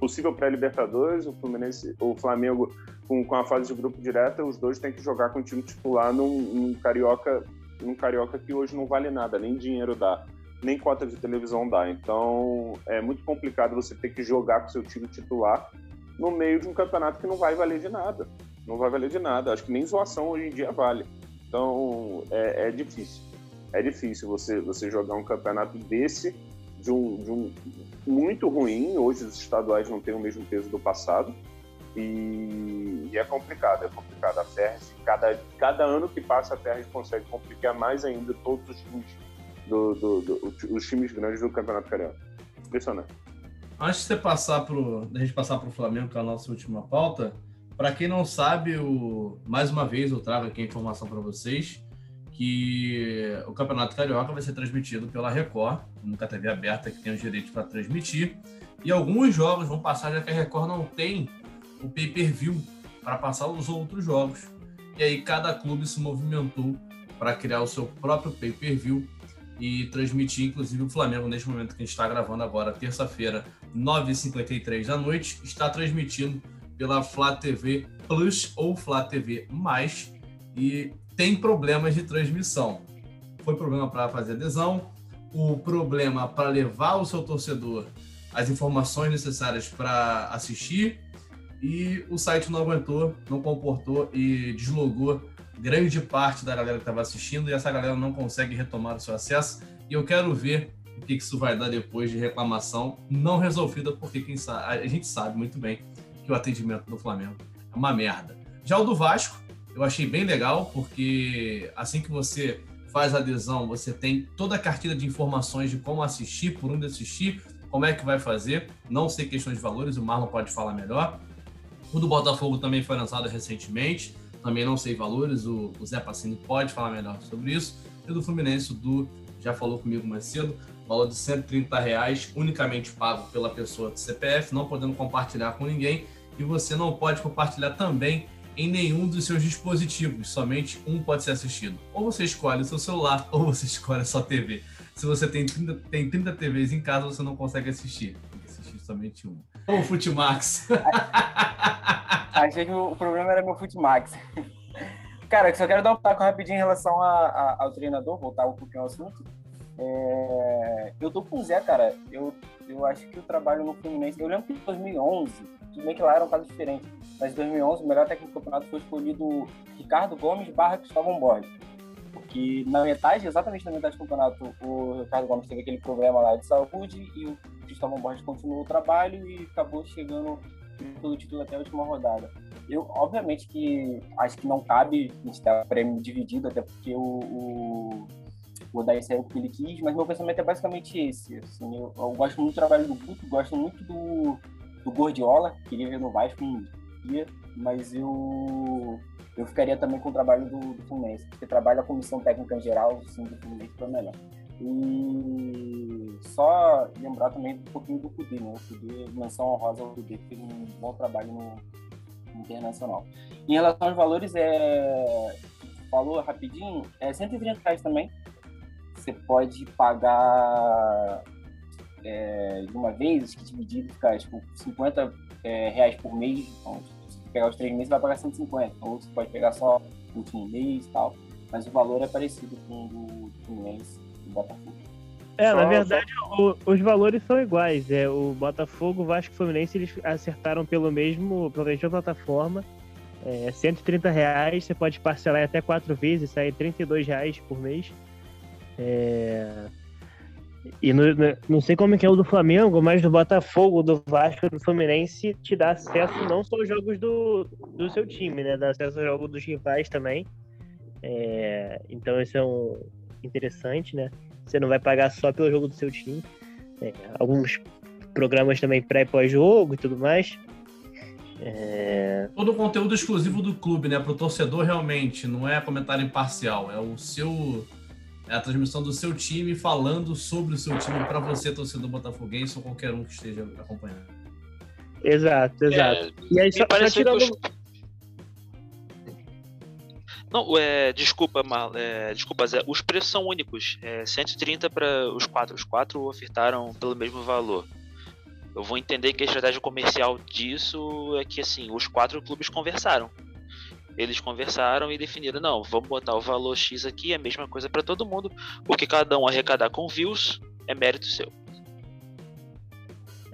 possível pré-Libertadores, o Fluminense, o Flamengo com, com a fase de grupo direta, os dois têm que jogar com o time titular num, num carioca, num carioca que hoje não vale nada, nem dinheiro dá, nem cota de televisão dá. Então é muito complicado você ter que jogar com seu time titular no meio de um campeonato que não vai valer de nada. Não vai valer de nada. Acho que nem zoação hoje em dia vale. Então é, é difícil. É difícil você, você jogar um campeonato desse de um, de um muito ruim. Hoje os estaduais não têm o mesmo peso do passado. E, e é complicado, é complicado. A Ferres, cada, cada ano que passa, a Ferres consegue complicar mais ainda todos os times, do, do, do, os times grandes do Campeonato Carioca. Impressionante. Antes de você passar pro, da gente passar para o Flamengo, que é a nossa última pauta, para quem não sabe, o, mais uma vez eu trago aqui a informação para vocês que o Campeonato Carioca vai ser transmitido pela Record, nunca TV aberta que tem os direitos para transmitir. E alguns jogos vão passar, já que a Record não tem o pay-per-view para passar os outros jogos. E aí cada clube se movimentou para criar o seu próprio pay-per-view e transmitir, inclusive o Flamengo, neste momento que a gente está gravando agora, terça-feira, 9h53 da noite, está transmitindo pela Flá TV Plus ou Flá TV Mais. E tem problemas de transmissão. Foi problema para fazer adesão, o problema para levar o seu torcedor as informações necessárias para assistir e o site não aguentou, não comportou e deslogou grande parte da galera que estava assistindo e essa galera não consegue retomar o seu acesso. E eu quero ver o que isso vai dar depois de reclamação não resolvida, porque quem sabe, a gente sabe muito bem que o atendimento do Flamengo é uma merda. Já o do Vasco, eu achei bem legal, porque assim que você faz adesão, você tem toda a cartilha de informações de como assistir, por onde assistir, como é que vai fazer. Não sei questões de valores, o Marlon pode falar melhor. O do Botafogo também foi lançado recentemente, também não sei valores, o, o Zé Passini pode falar melhor sobre isso. E do Fluminense, o Du já falou comigo mais cedo, valor de 130 reais, unicamente pago pela pessoa do CPF, não podendo compartilhar com ninguém. E você não pode compartilhar também em nenhum dos seus dispositivos, somente um pode ser assistido. Ou você escolhe o seu celular, ou você escolhe a sua TV. Se você tem 30, tem 30 TVs em casa, você não consegue assistir. Tem que assistir somente uma. Ou o Futimax. Achei que o problema era meu Futimax. Cara, só quero dar um taco rapidinho em relação a, a, ao treinador, voltar um pouquinho ao assunto. É, eu tô com o Zé, cara. Eu, eu acho que o trabalho no Fluminense. Eu lembro que em 2011, tudo bem que lá era um caso diferente, mas em 2011 o melhor técnico do campeonato foi escolhido Ricardo Gomes barra Cristóvão Borges. Porque na metade, exatamente na metade do campeonato, o Ricardo Gomes teve aquele problema lá de saúde e o Cristóvão Borges continuou o trabalho e acabou chegando pelo título até a última rodada. Eu, obviamente que acho que não cabe a gente ter o prêmio dividido, até porque o, o o Odair saiu porque ele quis, mas meu pensamento é basicamente esse. Assim, eu, eu, gosto muito do trabalho do Guto, gosto muito do, do Gordiola, queria ver no Vasco um dia, mas eu, eu ficaria também com o trabalho do, do Fluminense, porque trabalha a comissão técnica em geral, assim, do Fluminense foi melhor. E só lembrar também um pouquinho do Cudê, né? O Cudê, menção honrosa ao Cudê, que fez um bom trabalho no, no internacional. Em relação aos valores, é, falou rapidinho, é 130 reais também, você pode pagar é, de uma vez, acho que dividido fica tipo, 50 é, reais por mês. Então, se você pegar os três meses, vai pagar 150. Ou você pode pegar só o último mês e tal. Mas o valor é parecido com o do Fluminense e do Botafogo. É, Só- na verdade, o- os valores são iguais. É, o Botafogo, o Vasco e o Fluminense, eles acertaram pelo mesmo, pela mesma plataforma. É, 130 reais, você pode parcelar até quatro vezes, sai 32 reais por mês. É, E no- no- não sei como é que é o do Flamengo, mas do Botafogo, do Vasco do Fluminense te dá acesso não só aos jogos do, do seu time, né? Dá acesso aos jogos dos rivais também. É, então isso é um interessante, né? Você não vai pagar só pelo jogo do seu time. É, alguns programas também pré e pós-jogo e tudo mais. É, Todo o conteúdo exclusivo do clube, né? Para o torcedor realmente, não é comentário imparcial, é o seu. É a transmissão do seu time falando sobre o seu time para você, torcedor botafoguense ou qualquer um que esteja acompanhando. Exato, exato. e aí, só, só parece que tirando. os- Não, é, desculpa, Mar, é, desculpa, Zé. Os preços são únicos. É 130 para os quatro. Os quatro ofertaram pelo mesmo valor. Eu vou entender que a estratégia comercial disso é que assim, os quatro clubes conversaram. Eles conversaram e definiram, não, vamos botar o valor X aqui, é a mesma coisa para todo mundo. O que cada um arrecadar com views é mérito seu.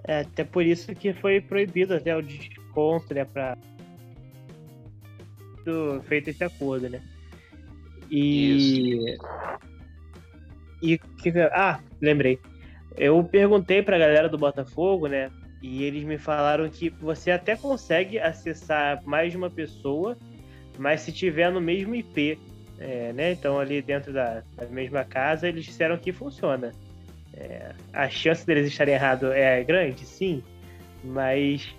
É, até por isso que foi proibido até o desconto, né? Pra... do- Feito esse acordo, né? E. E que que- Ah, lembrei. Eu perguntei pra galera do Botafogo, né? E eles me falaram que você até consegue acessar mais de uma pessoa, mas se tiver no mesmo IP, é, né? Então ali dentro da, da mesma casa, eles disseram que funciona. É, a chance deles estarem errados é grande, sim, mas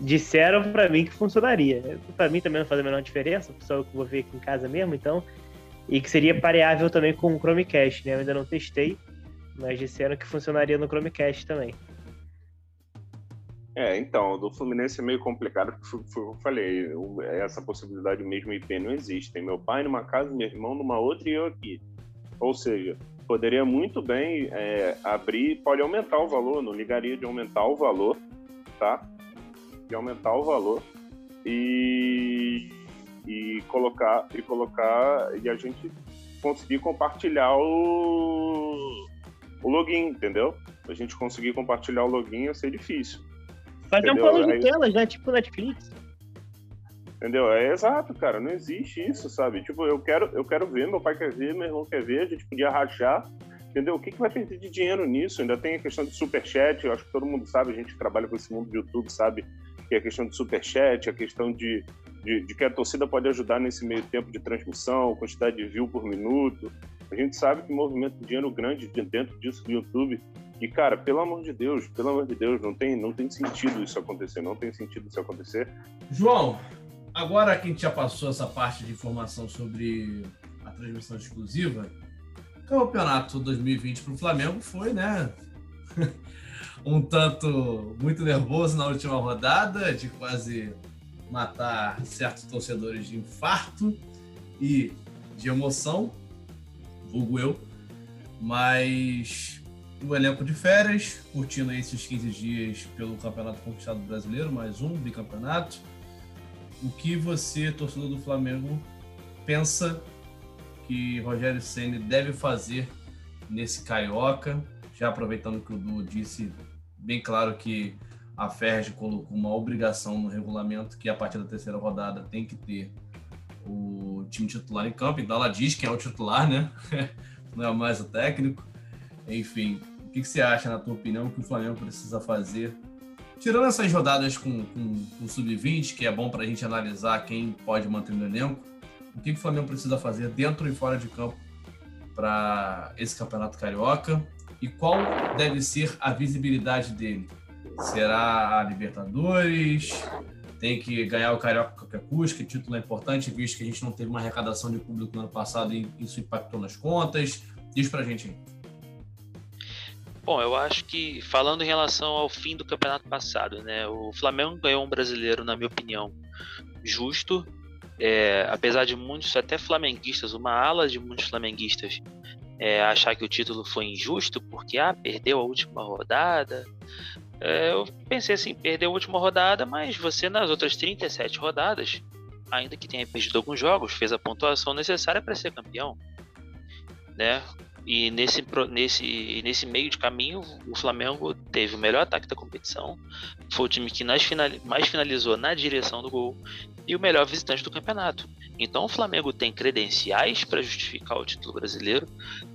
disseram pra mim que funcionaria. Pra mim também não faz a menor diferença, só eu vou ver aqui em casa mesmo, então. E que seria pareável também com o Chromecast, né? Eu ainda não testei, mas disseram que funcionaria no Chromecast também. É, então, do Fluminense é meio complicado, porque foi, eu falei, o- essa possibilidade mesmo IP não existe. Tem meu pai numa casa, meu irmão numa outra e eu aqui. Ou seja, poderia muito bem é, abrir, pode aumentar o valor, não ligaria de aumentar o valor, tá? De aumentar o valor e, e colocar e colocar e a gente conseguir compartilhar o, o login, entendeu? A gente conseguir compartilhar o login ia ser difícil. Fazer um Entendeu? plano de Aí- telas, né? Tipo Netflix. Entendeu? É exato, cara. Não existe isso, sabe? Tipo, eu quero, eu quero ver, meu pai quer ver, meu irmão quer ver, a gente podia rachar. Entendeu? O que, que vai perder de dinheiro nisso? Ainda tem a questão de superchat, eu acho que todo mundo sabe, a gente que trabalha com esse mundo do YouTube sabe que é a questão de superchat, a questão de, de, de que a torcida pode ajudar nesse meio tempo de transmissão, quantidade de view por minuto. A gente sabe que movimento de dinheiro grande de- dentro disso do YouTube. E, cara, pelo amor de Deus, pelo amor de Deus, não tem, não tem sentido isso acontecer, não tem sentido isso acontecer. João, agora que a gente já passou essa parte de informação sobre a transmissão exclusiva, o campeonato 2020 para o Flamengo foi, né? um tanto muito nervoso na última rodada, de quase matar certos torcedores de infarto e de emoção, vulgo eu, mas o elenco de férias, curtindo esses 15 dias pelo Campeonato Conquistado Brasileiro, mais um bicampeonato. O que você, torcedor do Flamengo, pensa que Rogério Ceni deve fazer nesse carioca? Já aproveitando que o Du disse bem claro que a Ferg colocou uma obrigação no regulamento que a partir da terceira rodada tem que ter o time titular em campo, então ela diz quem é o titular, né? Não é mais o técnico. Enfim, o que, que você acha, na tua opinião, que o Flamengo precisa fazer? Tirando essas rodadas com, com, com sub-20, que é bom para a gente analisar quem pode manter no elenco, o que, que o Flamengo precisa fazer dentro e fora de campo para esse campeonato carioca? E qual deve ser a visibilidade dele? Será a Libertadores? Tem que ganhar o Carioca a qualquer custo, título é importante, visto que a gente não teve uma arrecadação de público no ano passado e isso impactou nas contas. Diz pra gente aí. Bom, eu acho que falando em relação ao fim do campeonato passado, né, o Flamengo ganhou um brasileiro, na minha opinião, justo. É, apesar de muitos, até flamenguistas, uma ala de muitos flamenguistas é, achar que o título foi injusto porque ah, perdeu a última rodada. É, eu pensei assim, perdeu a última rodada, mas você nas outras 37 rodadas, ainda que tenha perdido alguns jogos, fez a pontuação necessária para ser campeão. Né? E nesse, nesse, nesse meio de caminho, o Flamengo teve o melhor ataque da competição, foi o time que mais finalizou na direção do gol e o melhor visitante do campeonato. Então o Flamengo tem credenciais para justificar o título brasileiro,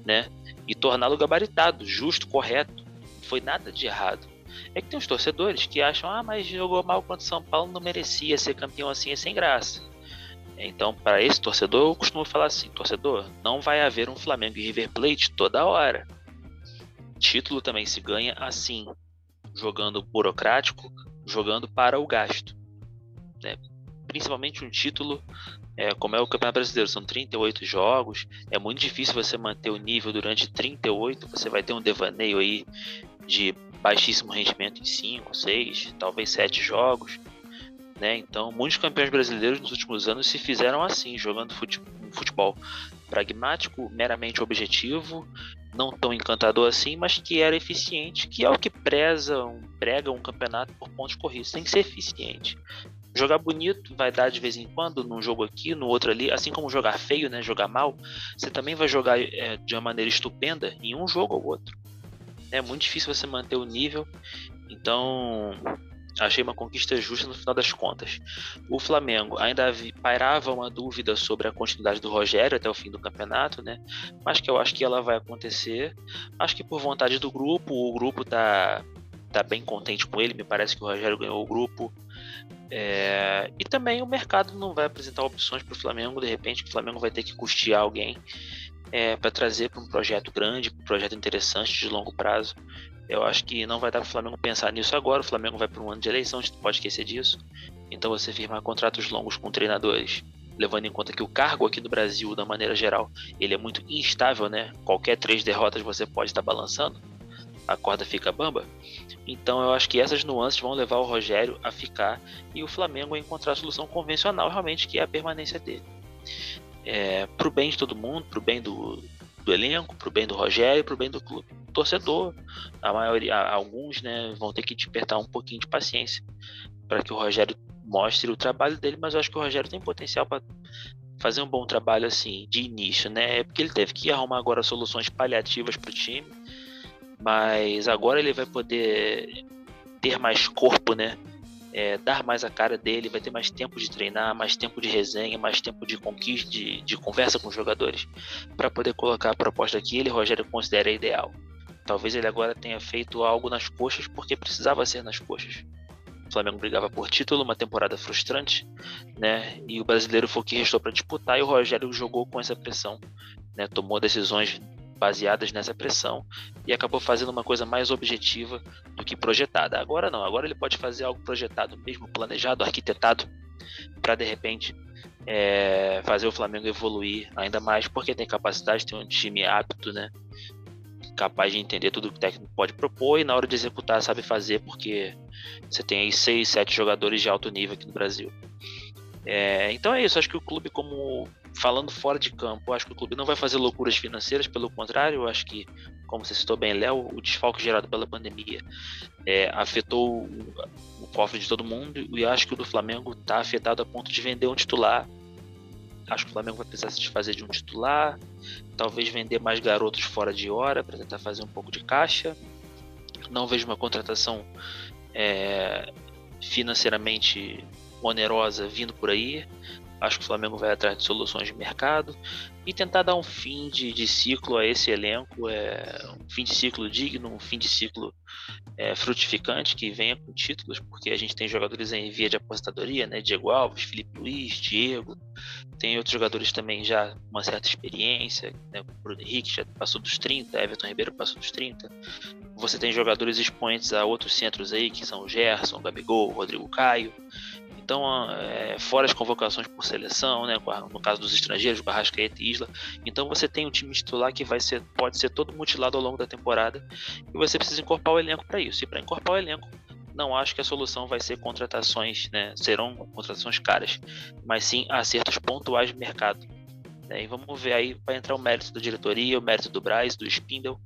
né? E torná-lo gabaritado, justo, correto. Não foi nada de errado. É que tem uns torcedores que acham, ah, mas jogou mal contra o São Paulo, não merecia ser campeão assim, é sem graça. Então, para esse torcedor, eu costumo falar assim: torcedor, não vai haver um Flamengo e River Plate toda hora. Título também se ganha assim, jogando burocrático, jogando para o gasto. Né? Principalmente um título é, como é o Campeonato Brasileiro, são 38 jogos, é muito difícil você manter o nível durante 38, você vai ter um devaneio aí de baixíssimo rendimento em 5, 6, talvez 7 jogos. Né? Então, muitos campeões brasileiros nos últimos anos se fizeram assim, jogando futebol pragmático, meramente objetivo, não tão encantador assim, mas que era eficiente, que é o que preza, um, prega um campeonato por pontos corridos. Tem que ser eficiente. Jogar bonito vai dar de vez em quando, num jogo aqui, no outro ali, assim como jogar feio, né, jogar mal, você também vai jogar é, de uma maneira estupenda em um jogo ou outro. É muito difícil você manter o nível, então achei uma conquista justa no final das contas. O Flamengo ainda pairava uma dúvida sobre a continuidade do Rogério até o fim do campeonato, né? Mas que eu acho que ela vai acontecer. Acho que por vontade do grupo, o grupo tá, tá bem contente com ele. Me parece que o Rogério ganhou o grupo. É, e também o mercado não vai apresentar opções para o Flamengo. De repente, o Flamengo vai ter que custear alguém é, para trazer para um projeto grande, um projeto interessante de longo prazo. Eu acho que não vai dar para o Flamengo pensar nisso agora. O Flamengo vai para um ano de eleição, a gente pode esquecer disso. Então, você firmar contratos longos com treinadores, levando em conta que o cargo aqui no Brasil, da maneira geral, ele é muito instável, né? Qualquer três derrotas você pode estar balançando a corda fica bamba. Então eu acho que essas nuances vão levar o Rogério a ficar e o Flamengo a encontrar a solução convencional realmente que é a permanência dele. É, pro bem de todo mundo, pro bem do, do elenco, pro bem do Rogério, pro bem do clube. Torcedor, a maioria, alguns, né, vão ter que despertar um pouquinho de paciência para que o Rogério mostre o trabalho dele, mas eu acho que o Rogério tem potencial para fazer um bom trabalho assim de início, né? Porque ele teve que arrumar agora soluções paliativas para o time mas agora ele vai poder ter mais corpo, né? É, dar mais a cara dele, vai ter mais tempo de treinar, mais tempo de resenha, mais tempo de conquista, de, de conversa com os jogadores, para poder colocar a proposta que ele, Rogério, considera ideal. Talvez ele agora tenha feito algo nas coxas porque precisava ser nas coxas. O Flamengo brigava por título, uma temporada frustrante, né? E o brasileiro foi o que restou para disputar e o Rogério jogou com essa pressão, né? Tomou decisões baseadas nessa pressão e acabou fazendo uma coisa mais objetiva do que projetada. Agora não, agora ele pode fazer algo projetado, mesmo planejado, arquitetado, para de repente é, fazer o Flamengo evoluir ainda mais, porque tem capacidade, tem um time apto, né? Capaz de entender tudo que o técnico pode propor e na hora de executar sabe fazer, porque você tem aí seis, sete jogadores de alto nível aqui no Brasil. É, então é isso, acho que o clube, como falando fora de campo, acho que o clube não vai fazer loucuras financeiras, pelo contrário, acho que, como você citou bem, Léo, o desfalque gerado pela pandemia é, afetou o, o, cofre de todo mundo e acho que o do Flamengo está afetado a ponto de vender um titular. Acho que o Flamengo vai precisar se desfazer de um titular, talvez vender mais garotos fora de hora para tentar fazer um pouco de caixa. Não vejo uma contratação é, financeiramente onerosa vindo por aí. Acho que o Flamengo vai atrás de soluções de mercado e tentar dar um fim de, de ciclo a esse elenco, é, um fim de ciclo digno, um fim de ciclo é, frutificante que venha com títulos, porque a gente tem jogadores em via de aposentadoria, né? Diego Alves, Felipe Luiz, Diego, tem outros jogadores também já com uma certa experiência, né? Bruno Henrique já passou dos 30, Everton Ribeiro passou dos 30. Você tem jogadores expoentes a outros centros aí, que são o Gerson, o Gabigol, o Rodrigo Caio. Então, é, fora as convocações por seleção, né, no caso dos estrangeiros, Barrascaeta e Isla. Então, você tem um time titular que vai ser, pode ser todo mutilado ao longo da temporada e você precisa incorporar o elenco para isso. E para incorporar o elenco, não acho que a solução vai ser contratações, né, serão contratações caras, mas sim acertos pontuais de mercado. Né? E vamos ver aí, vai entrar o mérito da diretoria, o mérito do Braz, do Spindle,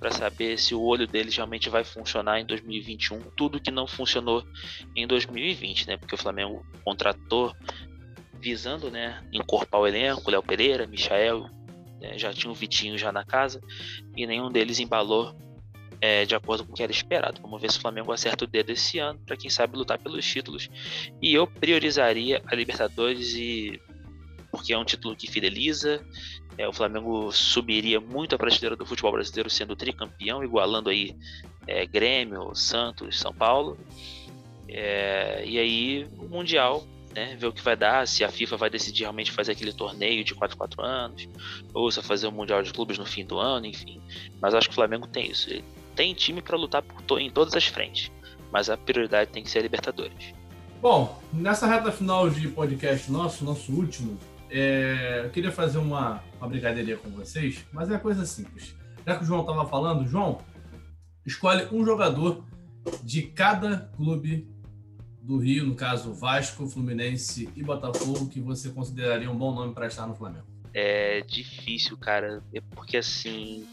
para saber se o olho deles realmente vai funcionar em 2021, tudo que não funcionou em 2020, né? Porque o Flamengo contratou visando, né, encorpar o elenco, Léo Pereira, Michael, né, já tinha o Vitinho já na casa e nenhum deles embalou é, de acordo com o que era esperado. Vamos ver se o Flamengo acerta o dedo esse ano para quem sabe lutar pelos títulos. E eu priorizaria a Libertadores e porque é um título que fideliza. É, o Flamengo subiria muito a prateleira do futebol brasileiro sendo tricampeão, igualando aí é, Grêmio, Santos, São Paulo. É, e aí o Mundial, né, ver o que vai dar, se a FIFA vai decidir realmente fazer aquele torneio de 4 4 anos, ou se vai fazer o Mundial de Clubes no fim do ano, enfim. Mas acho que o Flamengo tem isso. Ele tem time para lutar to em todas as frentes, mas a prioridade tem que ser a Libertadores. Bom, nessa reta final de podcast nosso, nosso último, é, eu queria fazer uma, uma brincadeirinha com vocês, mas é coisa simples. Já que o João estava falando, João, escolhe um jogador de cada clube do Rio, no caso Vasco, Fluminense e Botafogo, que você consideraria um bom nome para estar no Flamengo. É difícil, cara, é porque assim.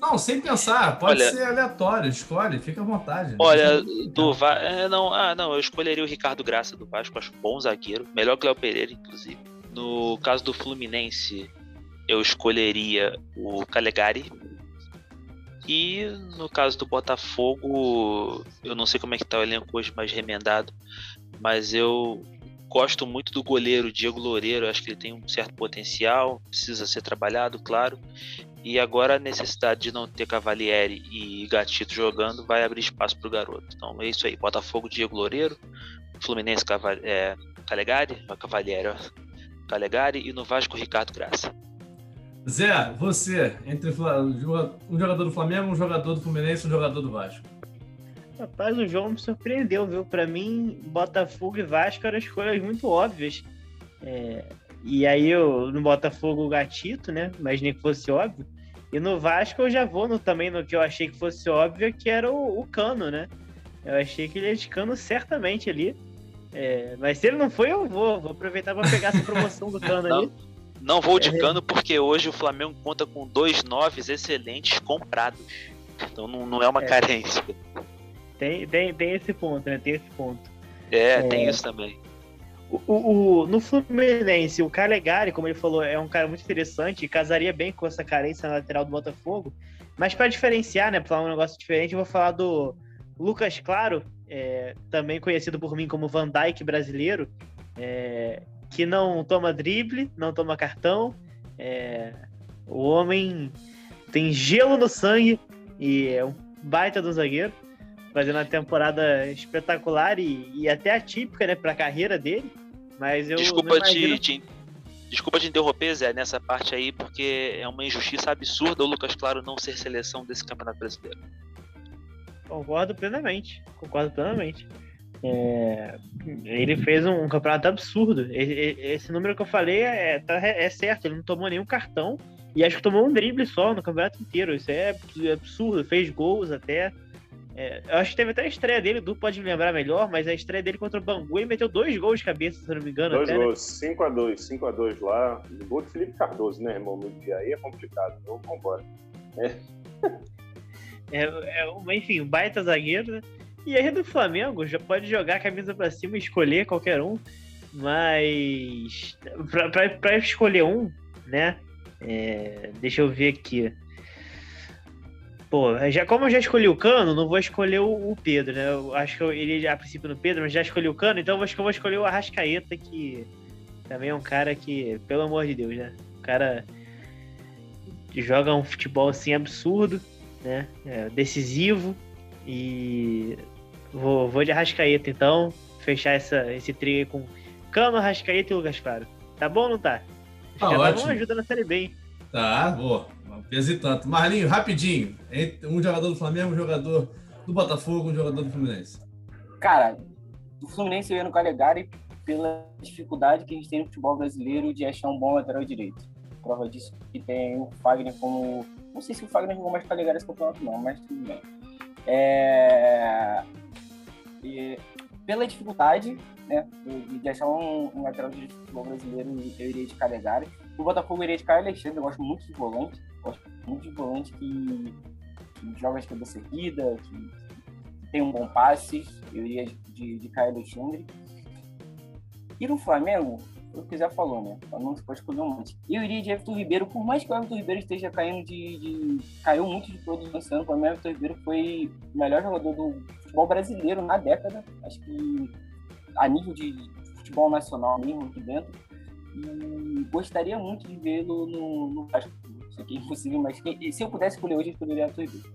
Não, sem pensar, pode olha, ser aleatório, escolhe, fica à vontade. Olha, do Va é, não, ah, não, eu escolheria o Ricardo Graça do Vasco, acho bom zagueiro, melhor que o Léo Pereira, inclusive. No caso do Fluminense, eu escolheria o Calegari. E no caso do Botafogo, eu não sei como é que tá o elenco hoje mais remendado, mas eu gosto muito do goleiro Diego Loureiro, acho que ele tem um certo potencial, precisa ser trabalhado, claro. E agora a necessidade de não ter Cavalieri e Gatito jogando vai abrir espaço para o garoto. Então é isso aí, Botafogo Diego Loureiro, Fluminense Caval é, Calegari, Cavalieri, ó. Calegari e no Vasco Ricardo Graça. Zé, você, entre um jogador do Flamengo, um jogador do Fluminense e um jogador do Vasco. Rapaz, o João me surpreendeu, viu? Para mim, Botafogo e Vasco eram escolhas muito óbvias. É... E aí eu, no Botafogo, o Gatito, né? Imaginei que fosse óbvio. E no Vasco eu já vou no, também no que eu achei que fosse óbvio, que era o, o Cano, né? Eu achei que ele ia de Cano certamente ali. É, mas se ele não foi, eu vou. Vou aproveitar para pegar essa promoção do cano não, ali. Não vou de é. cano porque hoje o Flamengo conta com dois noves excelentes comprados. Então não, não é uma é. carência. Tem, tem, tem esse ponto, né? Tem esse ponto. É, é. tem isso também. O, o, no Fluminense, o Calegari, como ele falou, é um cara muito interessante e casaria bem com essa carência na lateral do Botafogo. Mas para diferenciar, né, para falar um negócio diferente, eu vou falar do Lucas Claro, é, também conhecido por mim como Van Dyke brasileiro, é, que não toma drible, não toma cartão. É, o homem tem gelo no sangue e é um baita do zagueiro, fazendo uma temporada espetacular e, e até atípica né, para a carreira dele. Mas eu desculpa imagino... te, te, desculpa te interromper, Zé, nessa parte aí, porque é uma injustiça absurda o Lucas Claro não ser seleção desse Campeonato Brasileiro. Concordo plenamente. Concordo plenamente. É, ele fez um, um, campeonato absurdo. Esse número que eu falei é, tá, é, certo, ele não tomou nenhum cartão e acho que tomou um drible só no campeonato inteiro. Isso é absurdo, fez gols até. É, eu acho que teve até a estreia dele, o Du pode me lembrar melhor, mas a estreia dele contra o Bangu ele meteu dois gols de cabeça, se não me engano. Dois até, gols, 5x2, né? 5x2 lá. Gol de Felipe Cardoso, né, irmão? E aí é complicado, então vambora. É. É, é, enfim, um baita zagueiro, né? E aí do Flamengo já pode jogar a camisa para cima e escolher qualquer um, mas para escolher um, né? É, deixa eu ver aqui. Pô, já, como eu já escolhi o Cano, não vou escolher o, o Pedro, né? Eu acho que eu iria a princípio no Pedro, mas já escolhi o Cano, então acho que eu vou escolher o Arrascaeta, que também é um cara que, pelo amor de Deus, né? O cara joga um futebol assim absurdo né? É, decisivo. E vou, vou de Arrascaeta, então. Fechar essa, esse trio com Cano, Arrascaeta e Lucas Claro. Tá bom ou não tá? Tá ótimo. ajuda na Série B, hein? Tá, boa. Peso e tanto. Marlinho, rapidinho. Um jogador do Flamengo, um jogador do Botafogo, um jogador do Fluminense. Cara, do Fluminense eu ia no Calegari pela dificuldade que a gente tem no futebol brasileiro de achar um bom lateral direito. Prova disso que tem o Fagner como não sei se o Fagner jogou mais pra ligar esse campeonato, não, mas tudo bem. É... E, pela dificuldade né, de achar um, um lateral de futebol brasileiro, eu iria de Calegari. O Botafogo iria de Caio Alexandre, eu gosto muito de volante. Gosto muito de volante que, que joga de cabeça erguida, que, que tem um bom passe. Eu iria de, de Caio Alexandre. E no Flamengo, o que já falou, né? O Flamengo pode escolher um monte. Eu iria de Everton Ribeiro, por mais que o Everton Ribeiro esteja caindo de. de caiu muito de produção esse ano, mim, o Everton Ribeiro foi o melhor jogador do futebol brasileiro na década. Acho que a nível de futebol nacional mesmo aqui dentro. E gostaria muito de vê-lo no, no Vasco. Isso aqui é impossível, mas que, se eu pudesse escolher hoje, eu escolheria Everton Ribeiro.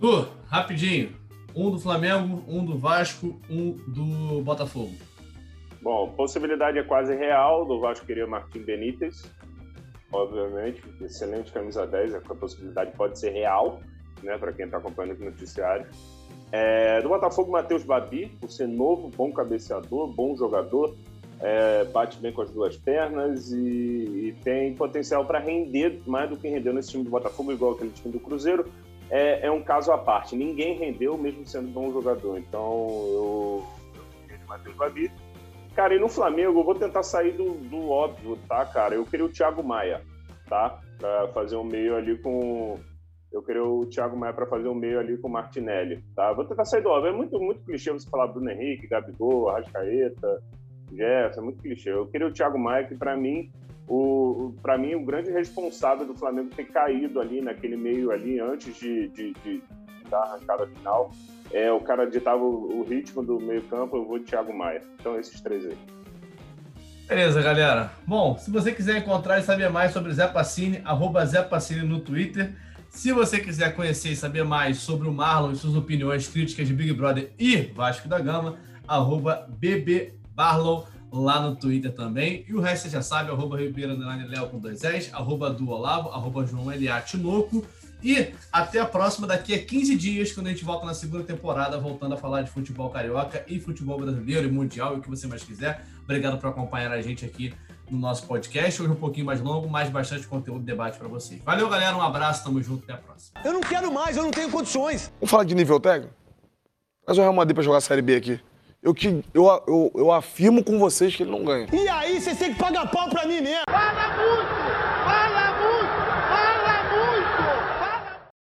Tu, rapidinho. Um do Flamengo, um do Vasco, um do Botafogo. Bom, possibilidade é quase real do Vasco querer Martim Benítez, obviamente, excelente camisa 10, a possibilidade pode ser real, né, para quem está acompanhando aqui no noticiário. É, do Botafogo, Matheus Babi, por ser novo, bom cabeceador, bom jogador, é, bate bem com as duas pernas e, e tem potencial para render mais do que rendeu nesse time do Botafogo, igual aquele time do Cruzeiro. É, é um caso à parte, ninguém rendeu mesmo sendo bom jogador, então eu, eu Matheus Babi. Cara, e no Flamengo, eu vou tentar sair do, do óbvio, tá, cara? Eu queria o Thiago Maia, tá? Para fazer um meio ali com. Eu queria o Thiago Maia para fazer um meio ali com o Martinelli, tá? Vou tentar sair do óbvio. É muito, muito clichê você falar Bruno Henrique, Gabigol, Arrascaeta, Jefferson, é muito clichê. Eu queria o Thiago Maia, que para mim, o, para mim, o grande responsável do Flamengo ter caído ali naquele meio ali antes de, de, de da arrancada final é, o cara ditava o, o ritmo do meio-campo, eu vou de Thiago Maia. Então, esses três aí. Beleza, galera. Bom, se você quiser encontrar e saber mais sobre Zé Passini, arroba Zé Passini no Twitter. Se você quiser conhecer e saber mais sobre o Marlon e suas opiniões críticas de Big Brother e Vasco da Gama, arroba BBBarlon lá no Twitter também. E o resto você já sabe, arroba Ribeiro Léo com dois S, arroba do arroba João Eliate Louco. E até a próxima, daqui a 15 dias, quando a gente volta na segunda temporada, voltando a falar de futebol carioca e futebol brasileiro e mundial e o que você mais quiser. Obrigado por acompanhar a gente aqui no nosso podcast. Hoje um pouquinho mais longo, mas bastante conteúdo e debate para vocês. Valeu, galera. Um abraço, tamo junto, até a próxima. Eu não quero mais, eu não tenho condições. Vamos falar de nível técnico? Traz o Real Madrid pra jogar a Série B aqui. Eu, te, eu, eu, eu afirmo com vocês que ele não ganha. E aí, vocês têm que pagar pau pra mim mesmo. Vagabundo!